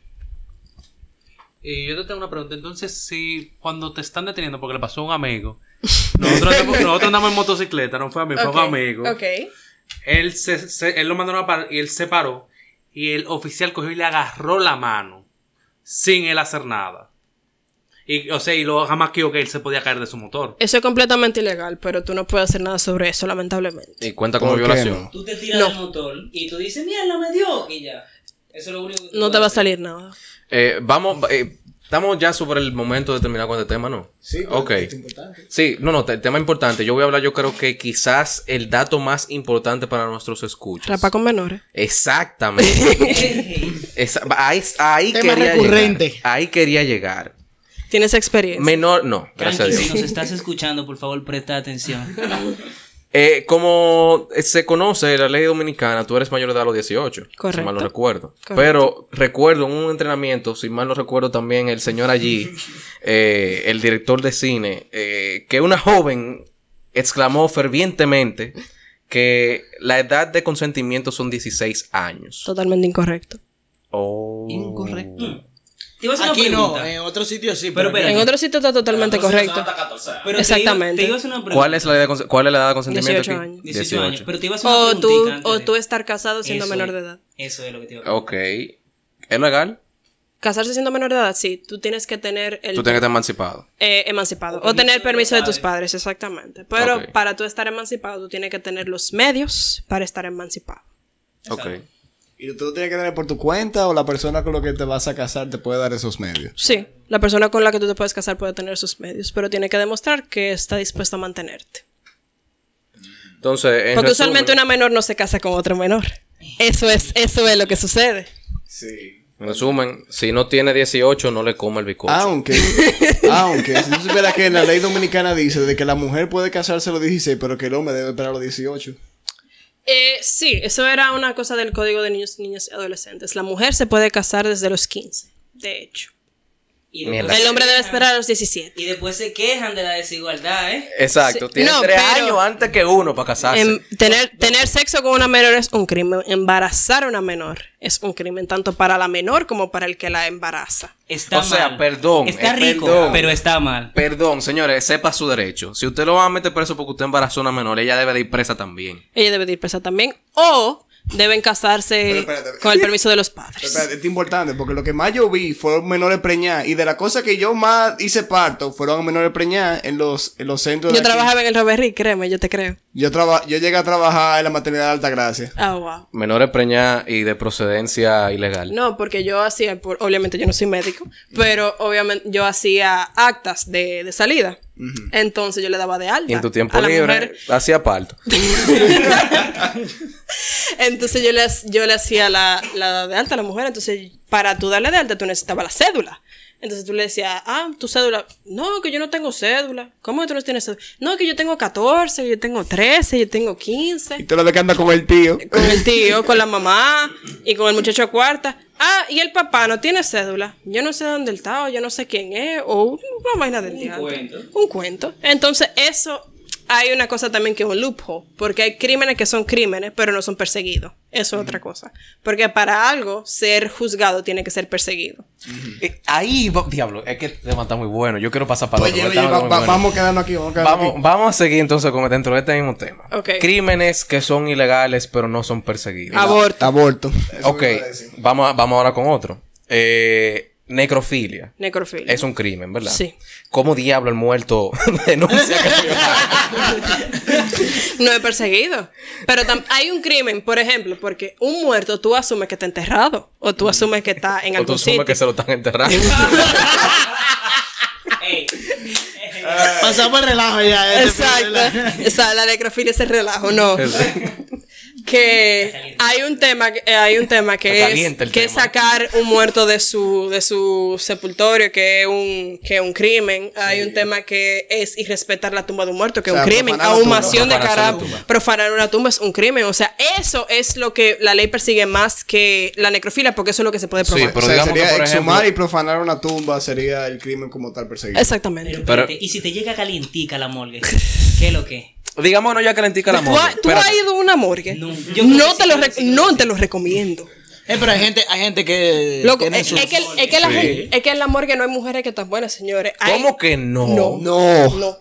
Y yo te tengo una pregunta. Entonces, si cuando te están deteniendo porque le pasó a un amigo, nosotros, andamos- nosotros andamos en motocicleta, no fue a mí, fue a un amigo. Ok. Él, se, se- él lo parar y él se paró. Y el oficial cogió y le agarró la mano sin él hacer nada. Y, o sea, y lo jamaqueó que él se podía caer de su motor. Eso es completamente ilegal, pero tú no puedes hacer nada sobre eso, lamentablemente. Y cuenta como ¿Por qué violación. no? Tú te tiras No. del motor y tú dices, mierda, me dio. Y ya. Eso es lo único que No te va a salir nada. Eh, vamos, eh, estamos ya sobre el momento de terminar con este tema, ¿no? Sí, Ok. es importante. Sí, no, no, el tema importante. Yo voy a hablar, yo creo que quizás el dato más importante para nuestros escuchas. Rapa con menores. Exactamente. Esa- ahí ahí Tema quería recurrente. llegar. Ahí quería llegar. Tienes experiencia. Menor, no, gracias a Dios. si nos estás escuchando, por favor, presta atención. Eh, como se conoce la ley dominicana, tú eres mayor de edad a los 18. Si Correcto. mal no recuerdo. Correcto. Pero recuerdo en un entrenamiento, si mal no recuerdo también, el señor allí, eh, el director de cine, eh, que una joven exclamó fervientemente que la edad de consentimiento son 16 años. Totalmente incorrecto. Oh. Incorrecto. Te iba a hacer Aquí una no, en otro sitio sí. Pero En otro sitio está totalmente correcto. Pero te Exactamente. iba- Te iba a hacer una pregunta. ¿Cuál es la edad de, cons- cuál es la edad de consentimiento 18 aquí? años. 18 años. Pero te iba a hacer una O tú, o estar casado siendo Eso menor de edad. Eso es lo que te iba a preguntar. Ok. ¿Es legal? casarse siendo menor de edad, sí, tú tienes que tener el Tú tienes que estar emancipado. eh, emancipado o tener permiso de tus padres, exactamente. Pero Ok. para tú estar emancipado, tú tienes que tener los medios para estar emancipado. Ok. ¿Y tú lo tienes que tener por tu cuenta o la persona con la que te vas a casar te puede dar esos medios? Sí, la persona con la que tú te puedes casar puede tener sus medios, pero tiene que demostrar que está dispuesto a mantenerte. Entonces, en Porque resumen- usualmente una menor no se casa con otro menor. Eso es, eso es lo que sucede. Sí. En resumen, si no tiene 18, no le come el bizcocho. Aunque, aunque, si tú supieras que en la ley dominicana dice de que la mujer puede casarse a los 16, pero que el hombre debe esperar a los 18. Eh, sí, eso era una cosa del Código de Niños, Niñas y Adolescentes. La mujer se puede casar desde los 15, de hecho. Y Mierda. después El hombre debe esperar a los 17. Y después se quejan de la desigualdad, ¿eh? Exacto. Sí. Tiene No, tres pero- años antes que uno para casarse. Em, tener, tener sexo con una menor es un crimen. Embarazar a una menor es un crimen, tanto para la menor como para el que la embaraza. Está O sea, perdón, Está eh, rico, perdón. pero está mal. Perdón, señores, sepa su derecho. Si usted lo va a meter preso porque usted embarazó a una menor, ella debe de ir presa también. Ella debe de ir presa también. O deben casarse espérate. con el permiso de los Pero padres. espérate, es importante porque lo que más yo vi fueron menores preñadas y de las cosas que yo más hice parto fueron menores preñadas en los, en los centros de Yo aquí. trabajaba en el Roberry, créeme, yo te creo. Yo, traba- yo llegué a trabajar en la maternidad de Altagracia. Ah, wow. Menores preñadas y de procedencia ilegal. No, porque yo hacía, por- obviamente yo no soy médico, pero obviamente yo hacía actas de, de salida. Entonces yo le daba de alta. Y en tu tiempo libre hacía parto. Entonces yo le, yo le hacía la, la de alta a la mujer. Entonces, para tú darle de alta, tú necesitabas la cédula. Entonces tú le decías, ah, tu cédula. No, que yo no tengo cédula. ¿Cómo que tú no tienes cédula? No, que yo tengo 14, yo tengo 13, yo tengo 15. Y tú lo de que anda con el tío. Con el tío, con la mamá y con el muchacho a cuarta. Ah, y el papá no tiene cédula. Yo no sé dónde él está, o yo no sé quién es, o una vaina del diablo. cuento. Un cuento. Entonces, eso hay una cosa también que es un loophole, porque hay crímenes que son crímenes, pero no son perseguidos. Eso es otra cosa. Porque para algo ser juzgado tiene que ser perseguido. Eh, ahí, va- diablo, es que el tema está muy bueno. Yo quiero pasar para Oye, otro. oye, el tema va- va- bueno. vamos quedando aquí, vamos quedando Vamos, aquí. vamos a seguir entonces con dentro de este mismo tema. Ok. Crímenes que son ilegales pero no son perseguidos. Aborto, Aborto. ok, vamos, a- vamos ahora con otro. Eh, necrofilia. necrofilia. Es un crimen, ¿verdad? Sí. ¿Cómo diablo el muerto denuncia que? No es perseguido. Pero hay un crimen, por ejemplo, porque un muerto tú asumes que está enterrado o tú asumes que está en O tú algún asumes sitio. que se lo están enterrando. Pasamos el relajo ya. este Exacto. Esa, la necrofilia es el relajo, no. que hay un tema, que- eh, hay un tema que es que tema. sacar un muerto de su de su sepultorio, que es un que es un crimen. Hay un tema que es irrespetar la tumba de un muerto, que es O sea, un crimen. Ahumación de cara, profanar una tumba es un crimen. O sea, eso es lo que la ley persigue más que la necrofilia, porque eso es lo que se puede Sí, probar. pero o sea, digamos que, sería por exhumar ejemplo- y profanar una tumba sería el crimen como tal perseguido. Exactamente. pero, Pero- y si te llega calientica la morgue, ¿qué es lo que? Digamos, no ya calentica la ¿Tú, morgue. tú has ido a una morgue? No, No, te sí, lo sí no te lo recomiendo. Eh, pero hay gente, hay gente que. Loco, tiene es, sus- es que, es, que la gente- es que en la morgue no hay mujeres que están buenas, señores. Hay- ¿Cómo que no? No. No. No.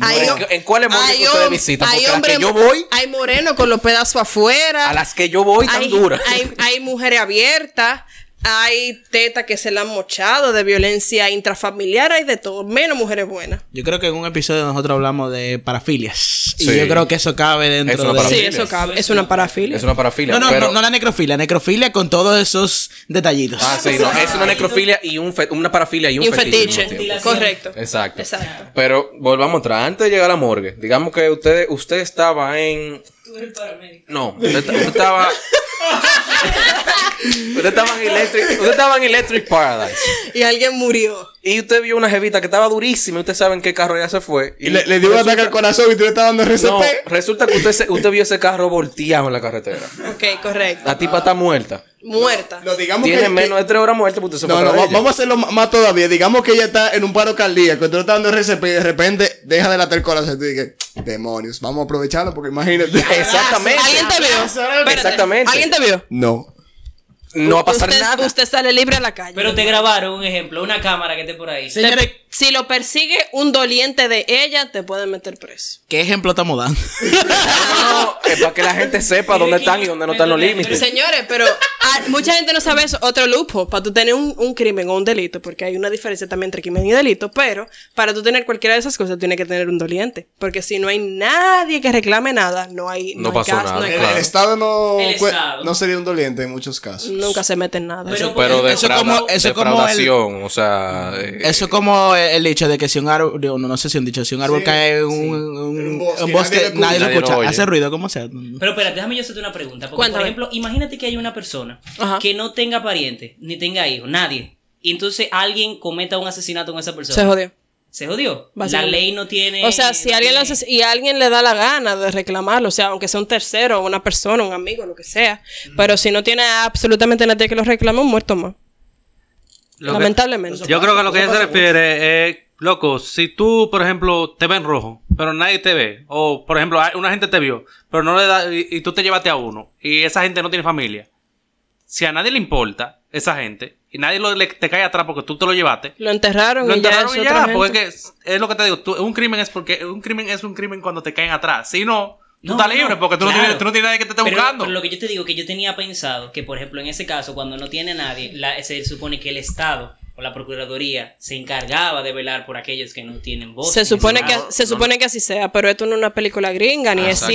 Hay ¿En cuáles morgues ustedes visitan? hay Porque a las que yo voy- Hay morenos con los pedazos afuera. A las que yo voy tan duras. Hay, hay mujeres abiertas. Hay tetas que se la han mochado de violencia intrafamiliar. Hay de todo. Menos mujeres buenas. Yo creo que en un episodio nosotros hablamos de parafilias. Y Sí. yo creo que eso cabe dentro Es una de. Sí, eso cabe. Es una parafilia. Es una parafilia. No, no, pero... no, no la necrofilia, necrofilia con todos esos detallitos. Ah, sí, no. Es una necrofilia y un fe- una parafilia y un, Y un fetiche. Correcto. Exacto. Exacto. Pero volvamos atrás. Antes de llegar a la morgue, digamos que usted, usted estaba en. No, usted, usted estaba. usted estaba en Electric. Usted estaba en Electric Paradise. Y alguien murió. Y usted vio una jevita que estaba durísima. Y usted sabe en qué carro ella se fue. Y le, le dio un ataque al corazón y tú le estás dando RCP. No, resulta que usted, se- usted vio ese carro volteado en la carretera. Ok, correcto. La tipa está muerta. Muerta. No, digamos Tiene que, menos de tres horas muerta porque usted se No, no, ella. vamos a hacerlo más todavía. Digamos que ella está en un paro cardíaco, tú le estás dando RCP y de repente deja de latir el corazón. Y tú dices, demonios, vamos a aprovecharlo porque imagínate. Exactamente. ¿Alguien te vio? Espérate, Exactamente. ¿Alguien te vio? No. No va a pasar usted, nada. Usted sale libre a la calle. Pero te grabaron un ejemplo, una cámara que esté por ahí. Señores, Si lo persigue un doliente de ella, te pueden meter preso. ¿Qué ejemplo estamos dando? No, es para que la gente sepa dónde están y dónde no están los límites. Señores, pero mucha gente no sabe eso. Otro lujo, para tú tener un, un crimen o un delito, porque hay una diferencia también entre crimen y delito, pero para tú tener cualquiera de esas cosas, tienes que tener un doliente. Porque si no hay nadie que reclame nada, no hay, No hay pasó caso, nada, no hay El, claro. el Estado no, El Estado. no sería un doliente en muchos casos. Nunca se mete en nada. Pero- Pero de Eso como- eso como defraudación, o sea... eh, Eso es como el dicho de que si un árbol, no, no sé si un dicho, si un árbol Sí, cae en sí. un, un un- bosque, un bosque, nadie lo nadie lo escucha. escucha, Nadie lo hace ruido, ¿cómo sea? Pero espérate, déjame yo hacerte una pregunta. Porque, Cuéntame. por ejemplo, imagínate que hay una persona Ajá. que no tenga pariente, ni tenga hijos, nadie. Y entonces alguien cometa un asesinato con esa persona. Se jodió. Se jodió. La ley no tiene. O sea, si no alguien tiene- hace y alguien le da la gana de reclamarlo, o sea, aunque sea un tercero, una persona, un amigo, lo que sea, pero si no tiene absolutamente nadie que lo reclame, un muerto más. Que- Lamentablemente. Yo creo que a lo que ella se refiere es, loco, si tú, por ejemplo, te ven rojo, pero nadie te ve, o por ejemplo, una gente te vio, pero no le da, y, y tú te llevaste a uno, y esa gente no tiene familia. Si a nadie le importa esa gente, y nadie lo- le- te cae atrás porque tú te lo llevaste, Lo enterraron, lo y ya enterraron y ya, porque es, que es lo que te digo, tú- un crimen es porque un crimen es un crimen cuando te caen atrás. Si no, tú No, estás no, libre porque tú, no tienes, tú no tienes nadie que te esté Pero- buscando. pero lo que yo te digo, que yo tenía pensado que, por ejemplo, en ese caso, cuando no tiene nadie, la- se supone que el Estado o la Procuraduría se encargaba de velar por aquellos que no tienen voz. Se supone que se supone que así sea, pero esto no es una película gringa, ni Ah, es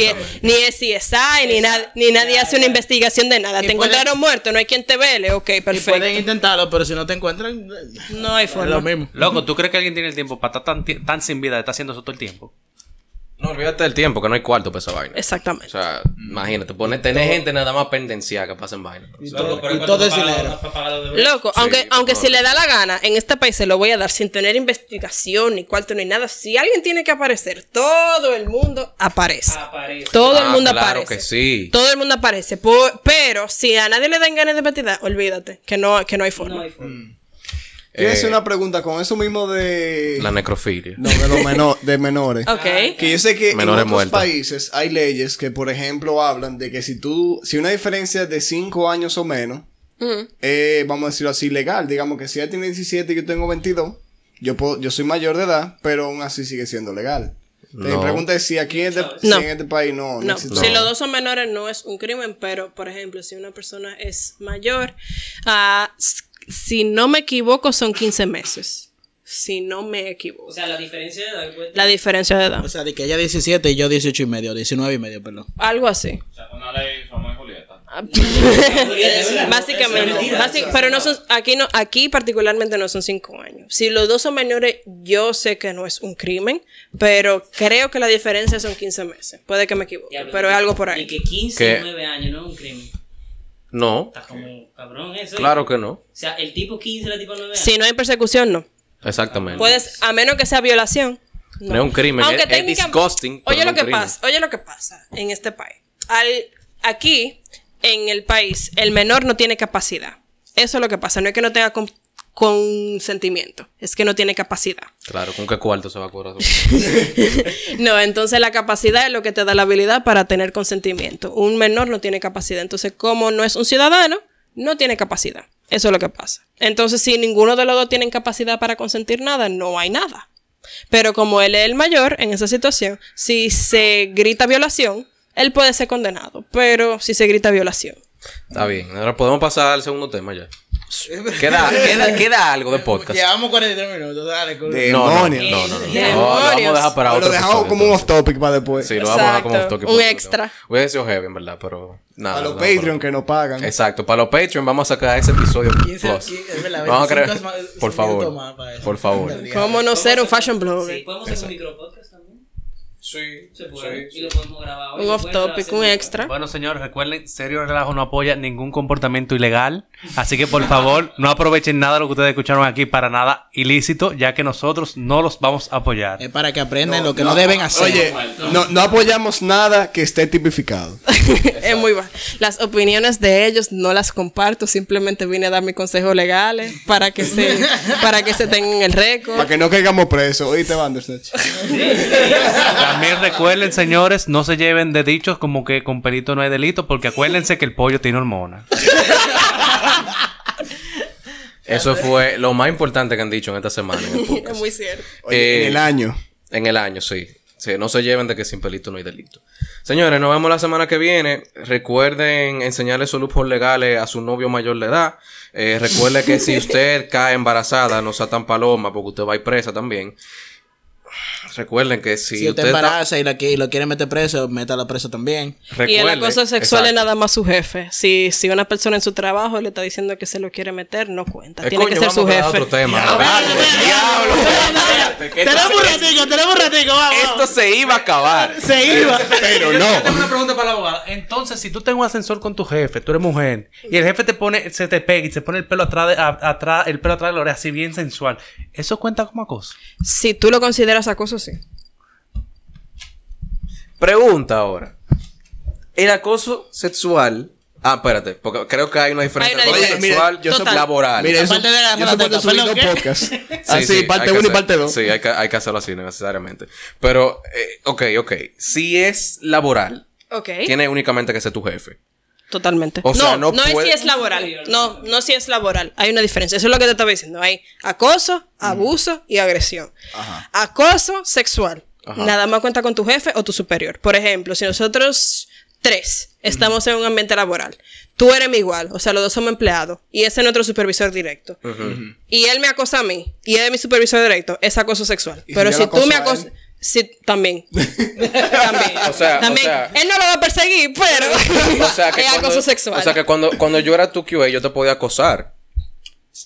ni es CSI, ni, na- ni nadie hace una investigación de nada. Y Te puede- encontraron muerto, no hay quien te vele, ok, Y pueden perfecto. intentarlo, pero si no te encuentran, No hay es forma. lo mismo. Loco, ¿tú crees que alguien tiene el tiempo para estar tan, tan sin vida de estar haciendo eso todo el tiempo? No, olvídate del tiempo, que no hay cuarto para esa vaina. Exactamente. O sea, imagínate, poner, tener gente nada más pendenciada que pasen vaina. Y todo, y todo es dinero. Loco, aunque, aunque si le da la gana, en este país se lo voy a dar sin tener investigación, ni cuarto, ni nada. Si alguien tiene que aparecer, todo el mundo aparece. Aparece. Todo el Ah, mundo claro aparece. que sí. Todo el mundo aparece. Por- pero si a nadie le dan ganas de investigar, olvídate, que no, que no hay forma. No hay forma. Quiero hacer Eh, una pregunta con eso mismo de... La necrofilia. No, de los meno- de menores. Ok. Que yo sé que Menores en otros muertos. países hay leyes que, por ejemplo, hablan de que si tú, si una diferencia de 5 años o menos, eh, vamos a decirlo así, legal. Digamos que si ella tiene 17 y yo tengo 22, yo, puedo, yo soy mayor de edad, pero aún así sigue siendo legal. Mi No. pregunta es si aquí en este, si No. en este país no, no, No, existe. si los dos son menores no es un crimen, pero por ejemplo, si una persona es mayor, s- si no me equivoco, son 15 meses. Si no me equivoco. O sea, la diferencia de edad. pues, La diferencia de edad. O sea, de que ella 17 y yo 18 y medio, 19 y medio, perdón. Algo así. O sea, una ley Romeo y Julieta. Básicamente. básic- pero no son, aquí no, aquí particularmente no son cinco años. Si los dos son menores, yo sé que no es un crimen, pero creo que la diferencia son 15 meses. Puede que me equivoque, pero es algo por ahí. Y que 15 ¿Qué? y 9 años no es un crimen. No, Está como cabrón eso. ¿eh? claro que no. O sea, el tipo 15 y la tipo 9 años. Si no hay persecución, no. Exactamente. Puedes, a menos que sea violación. No es un crimen, es- es disgusting, Oye lo que crimen. pasa, oye lo que pasa en este país. Al, aquí, en el país, el menor no tiene capacidad. Eso es lo que pasa. No es que no tenga con- consentimiento, es que no tiene capacidad. Claro, ¿con qué cuarto se va a cobrar? No, entonces la capacidad es lo que te da la habilidad para tener consentimiento. Un menor no tiene capacidad. Entonces, como no es un ciudadano, no tiene capacidad. Eso es lo que pasa. Entonces, si ninguno de los dos tienen capacidad para consentir nada, no hay nada. Pero como él es el mayor en esa situación, si se grita violación, él puede ser condenado. Pero si se grita violación. Está bien, ahora podemos pasar al segundo tema ya. Queda, queda, queda algo de podcast. Llevamos 43 minutos, dale. cool. De- No, no, no, Demonios. no, no, no. Demonios. No, lo vamos a dejar para lo otro dejamos episodio, como un off topic para después. Sí, lo vamos a dejar como off topic un para extra. episodio. Hubiese sido heavy, en verdad, pero nada. a los lo dejamos Patreon para- que nos pagan. Exacto, para los Patreon vamos a sacar ese episodio 15, plus. 15, es verdad, Vamos a 25 crear, por favor, para por favor. ¿Cómo no ser un fashion blogger? Sí, podemos hacer un micropodcast. Sí, Se puede. Y lo podemos grabar hoy. Un off topic, un extra. Bueno, señores, recuerden, Serio Relajo no apoya ningún comportamiento ilegal. Así que, por favor, no aprovechen nada de lo que ustedes escucharon aquí para nada ilícito, ya que nosotros no los vamos a apoyar. Es para que aprendan lo que no, deben hacer. Oye, no, no apoyamos nada que esté tipificado. es muy bajo. Las opiniones de ellos no las comparto, simplemente vine a dar mis consejos legales para que se, para que se tengan el récord. Para que no caigamos presos. Oíste, Bandersnatch. También recuerden, señores, no se lleven de dichos como que con pelito no hay delito, porque acuérdense que el pollo tiene hormonas. Eso fue lo más importante que han dicho en esta semana. en el podcast. Es muy cierto. Oye, Eh, en el año. En el año, sí. Sí, no se lleven de que sin pelito no hay delito. Señores, nos vemos la semana que viene. Recuerden enseñarle sus lujos legales a su novio mayor de edad. Eh, recuerde que si usted cae embarazada, no sea tan paloma, porque usted va a ir presa también. Recuerden que si, Si usted usted está- embaraza y, la, qui- y lo quiere meter preso, métalo preso también. Y el recuerde- acoso sexual es nada más su jefe. Si, si una persona en su trabajo le está diciendo que se lo quiere meter, no cuenta. Eh, Tiene coño, que ser vamos su jefe. otro tema. Tenemos un ratico, tenemos un ratico, vamos. Esto se iba a acabar. se iba. Pero Yo no. tengo una pregunta para la abogada. Entonces, si tú tienes un ascensor con tu jefe, tú eres mujer, y el jefe te pone, se te pega y se pone el pelo atrás, de- a- atrás el pelo atrás de la oreja, así bien sensual, ¿eso cuenta como acoso? Si tú lo consideras acoso, sí. Pregunta ahora. El acoso sexual. Ah, espérate, porque creo que hay una diferencia. Hay una acoso sexual Yo soy- laboral. Mire, eso, de la yo rata, se puede subir ¿perdón, dos podcasts. Sí, Así, parte que 1 y parte 2. Sí, hay que, hay que hacerlo así necesariamente. Pero, eh, ok, ok. Si es laboral, tiene únicamente que ser tu jefe. Totalmente. O sea, no, no no, puede- es si es laboral. No, no si es laboral. Hay una diferencia. Eso es lo que te estaba diciendo. Hay acoso, abuso y agresión. Acoso sexual. Ajá. Nada más cuenta con tu jefe o tu superior. Por ejemplo, si nosotros tres estamos en un ambiente laboral, tú eres mi igual, o sea, los dos somos empleados, y ese es nuestro supervisor directo. Y él me acosa a mí, y él es mi supervisor directo, es acoso sexual. ¿Y si Pero si, lo tú me acosas... Sí, también. también. O sea, también. o sea- él no lo va a perseguir, pero O sea, que es cuando, acoso sexual. O sea, que cuando, cuando yo era tu QA, yo te podía acosar.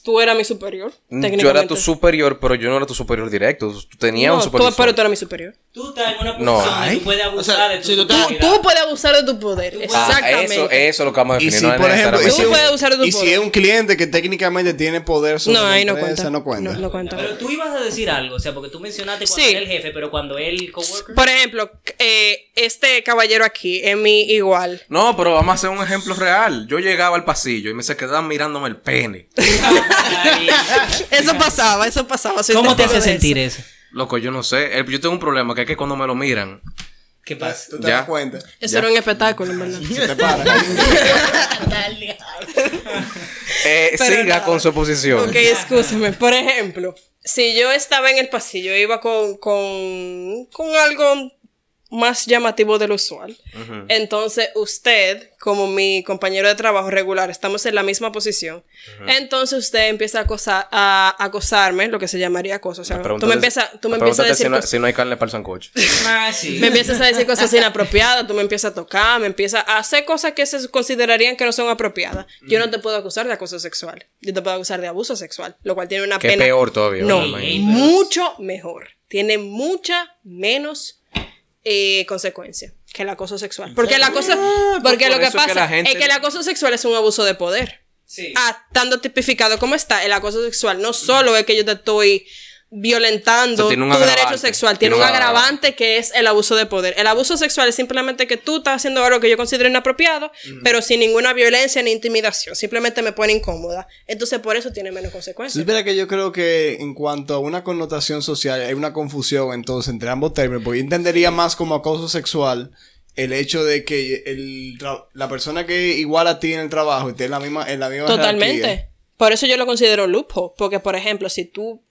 Tú eras mi superior, técnicamente. Yo era tu superior, pero yo no era tu superior directo. Tú tenías no, un tú, supervisor. pero tú eras mi superior. Tú estás en una No. posición Ay. tú puedes abusar O sea, de tu si tú. Tú puedes abusar de tu poder. Ah, Exactamente. eso, eso es lo que vamos a Y definir. si, no es por ejemplo, y si, Tú puedes usar tu y si es un cliente que técnicamente tiene poder sobre no, la ahí no empresa, cuenta. no cuenta. No, no cuenta. Pero tú ibas a decir algo, o sea, porque tú mencionaste cuando Sí. era el jefe, pero cuando el coworker. Por ejemplo, eh, este caballero aquí es mi igual. No, pero vamos a hacer un ejemplo real. Yo llegaba al pasillo y me se quedaban mirándome el pene. Eso pasaba, eso pasaba. soy ¿Cómo te hace sentir eso. eso? Loco, yo no sé. El- Yo tengo un problema que es que cuando me lo miran, ¿Qué pasa? ¿Tú te Ya. das cuenta? Eso Ya. era un espectáculo, en verdad. Se te para. eh, siga con su posición. Ok, escúchame. Por ejemplo, si yo estaba en el pasillo, iba con, con, con algo más llamativo de lo usual. Entonces, usted, como mi compañero de trabajo regular, estamos en la misma posición. Entonces, usted empieza a, acosar, a acosarme, lo que se llamaría acoso. O sea, tú me empiezas, tú me empiezas a decir si no, si no hay carne para el sancocho. Ah, sí. me empiezas a decir cosas inapropiadas, tú me empiezas a tocar, me empiezas a hacer cosas que se considerarían que no son apropiadas. Yo no te puedo acusar de acoso sexual, yo te puedo acusar de abuso sexual, lo cual tiene una Qué pena. peor todavía, No, mucho mejor. Tiene mucha menos eh, consecuencia que el acoso sexual. Porque el acoso, porque por lo que pasa es que el acoso sexual es un abuso de poder. Sí. Ah, estando tipificado como está, el acoso sexual no solo es que yo te estoy violentando O sea, tu agravante. derecho sexual, tiene, un agravante que es el abuso de poder. El abuso sexual es simplemente que tú estás haciendo algo que yo considero inapropiado, pero sin ninguna violencia ni intimidación, simplemente me pone incómoda. Entonces por eso tiene menos consecuencias. es verdad que yo creo que en cuanto a una connotación social hay una confusión entonces entre ambos términos, porque yo entendería más como acoso sexual el hecho de que el la persona que igual a ti en el trabajo esté en la misma en la misma Totalmente. jerarquía. Por eso yo lo considero loophole, porque por ejemplo, si tú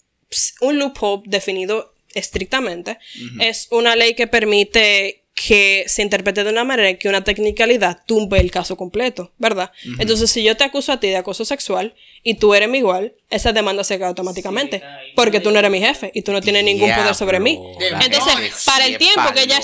un loophole definido estrictamente es una ley que permite que se interprete de una manera en que una tecnicalidad tumbe el caso completo, ¿verdad? Entonces, si yo te acuso a ti de acoso sexual y tú eres mi igual, esa demanda se cae automáticamente, Sí, porque tú no eres mi jefe y tú no tienes ningún poder sobre mí. la Entonces, para el tiempo que ya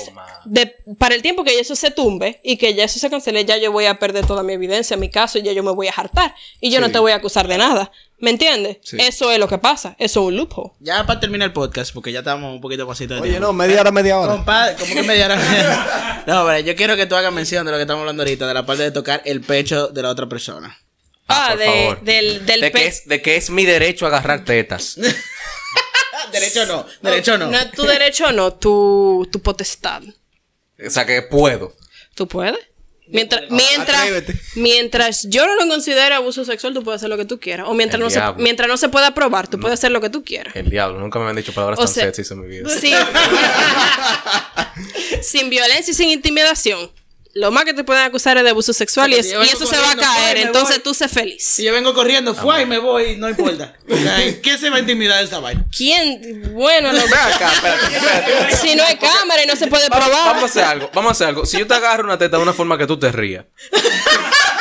de- para el tiempo que ya eso se tumbe y que ya eso se cancele, ya yo voy a perder toda mi evidencia, mi caso, y ya yo me voy a hartar. Y yo no te voy a acusar de nada. ¿Me entiendes? Sí. Eso es lo que pasa. Eso es un loophole. Ya para terminar el podcast, porque ya estamos un poquito pasito de Oye, tiempo. no, media hora, media hora. Compadre, ¿cómo que media hora? no, pero yo quiero que tú hagas mención de lo que estamos hablando ahorita, de la parte de tocar el pecho de la otra persona. Ah, por de, favor. del, del de, que es, de que es mi derecho a agarrar tetas. derecho no, derecho no. No es tu derecho, no, tu, tu potestad. o sea, que puedo. ¿Tú puedes? Mientras, mientras, Atrévete. mientras yo no lo considere abuso sexual, tú puedes hacer lo que tú quieras. O mientras, El no se, mientras no se pueda probar, tú puedes hacer lo que tú quieras. El diablo. Nunca me habían dicho palabras O tan sea, sexys en mi vida. Sin violencia y sin intimidación. Lo más que te pueden acusar es de abuso sexual O sea, y, que es- y eso se va a caer. me Entonces voy. tú sé feliz. Si yo vengo corriendo, fue y me voy, no importa. Ok, ¿Qué se va a intimidar esa vaina? ¿Quién? Bueno, no. Ven acá, espérate, espérate. si no hay cámara y no se puede Vamos, probar. vamos a hacer algo, vamos a hacer algo. Si yo te agarro una teta de una forma que tú te rías.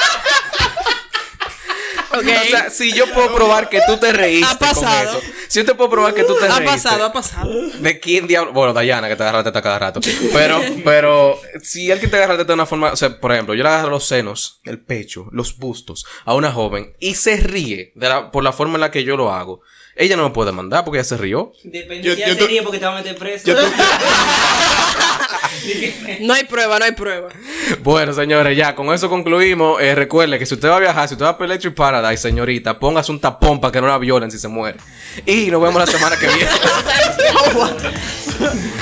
Ok. O sea, si yo puedo probar que tú te reíste Ha pasado. con eso. Si yo te puedo probar que tú te ha reíste. pasado, ha pasado. ¿De quién diablo? Bueno, Dayana, que te agarra la teta cada rato. Pero, pero, si alguien te agarra la teta de una forma, o sea, por ejemplo, yo le agarro los senos, el pecho, los bustos a una joven y se ríe de la- por la forma en la que yo lo hago, ella no me puede mandar porque ella se rió. Depende Yo- si yo ella se ríe porque te va a meter preso. No hay prueba, no hay prueba. Bueno, señores, ya con eso concluimos. Eh, recuerde que si usted va a viajar, si usted va a Electric Paradise, señorita, póngase un tapón para que no la violen si se muere. Y nos vemos la semana que viene.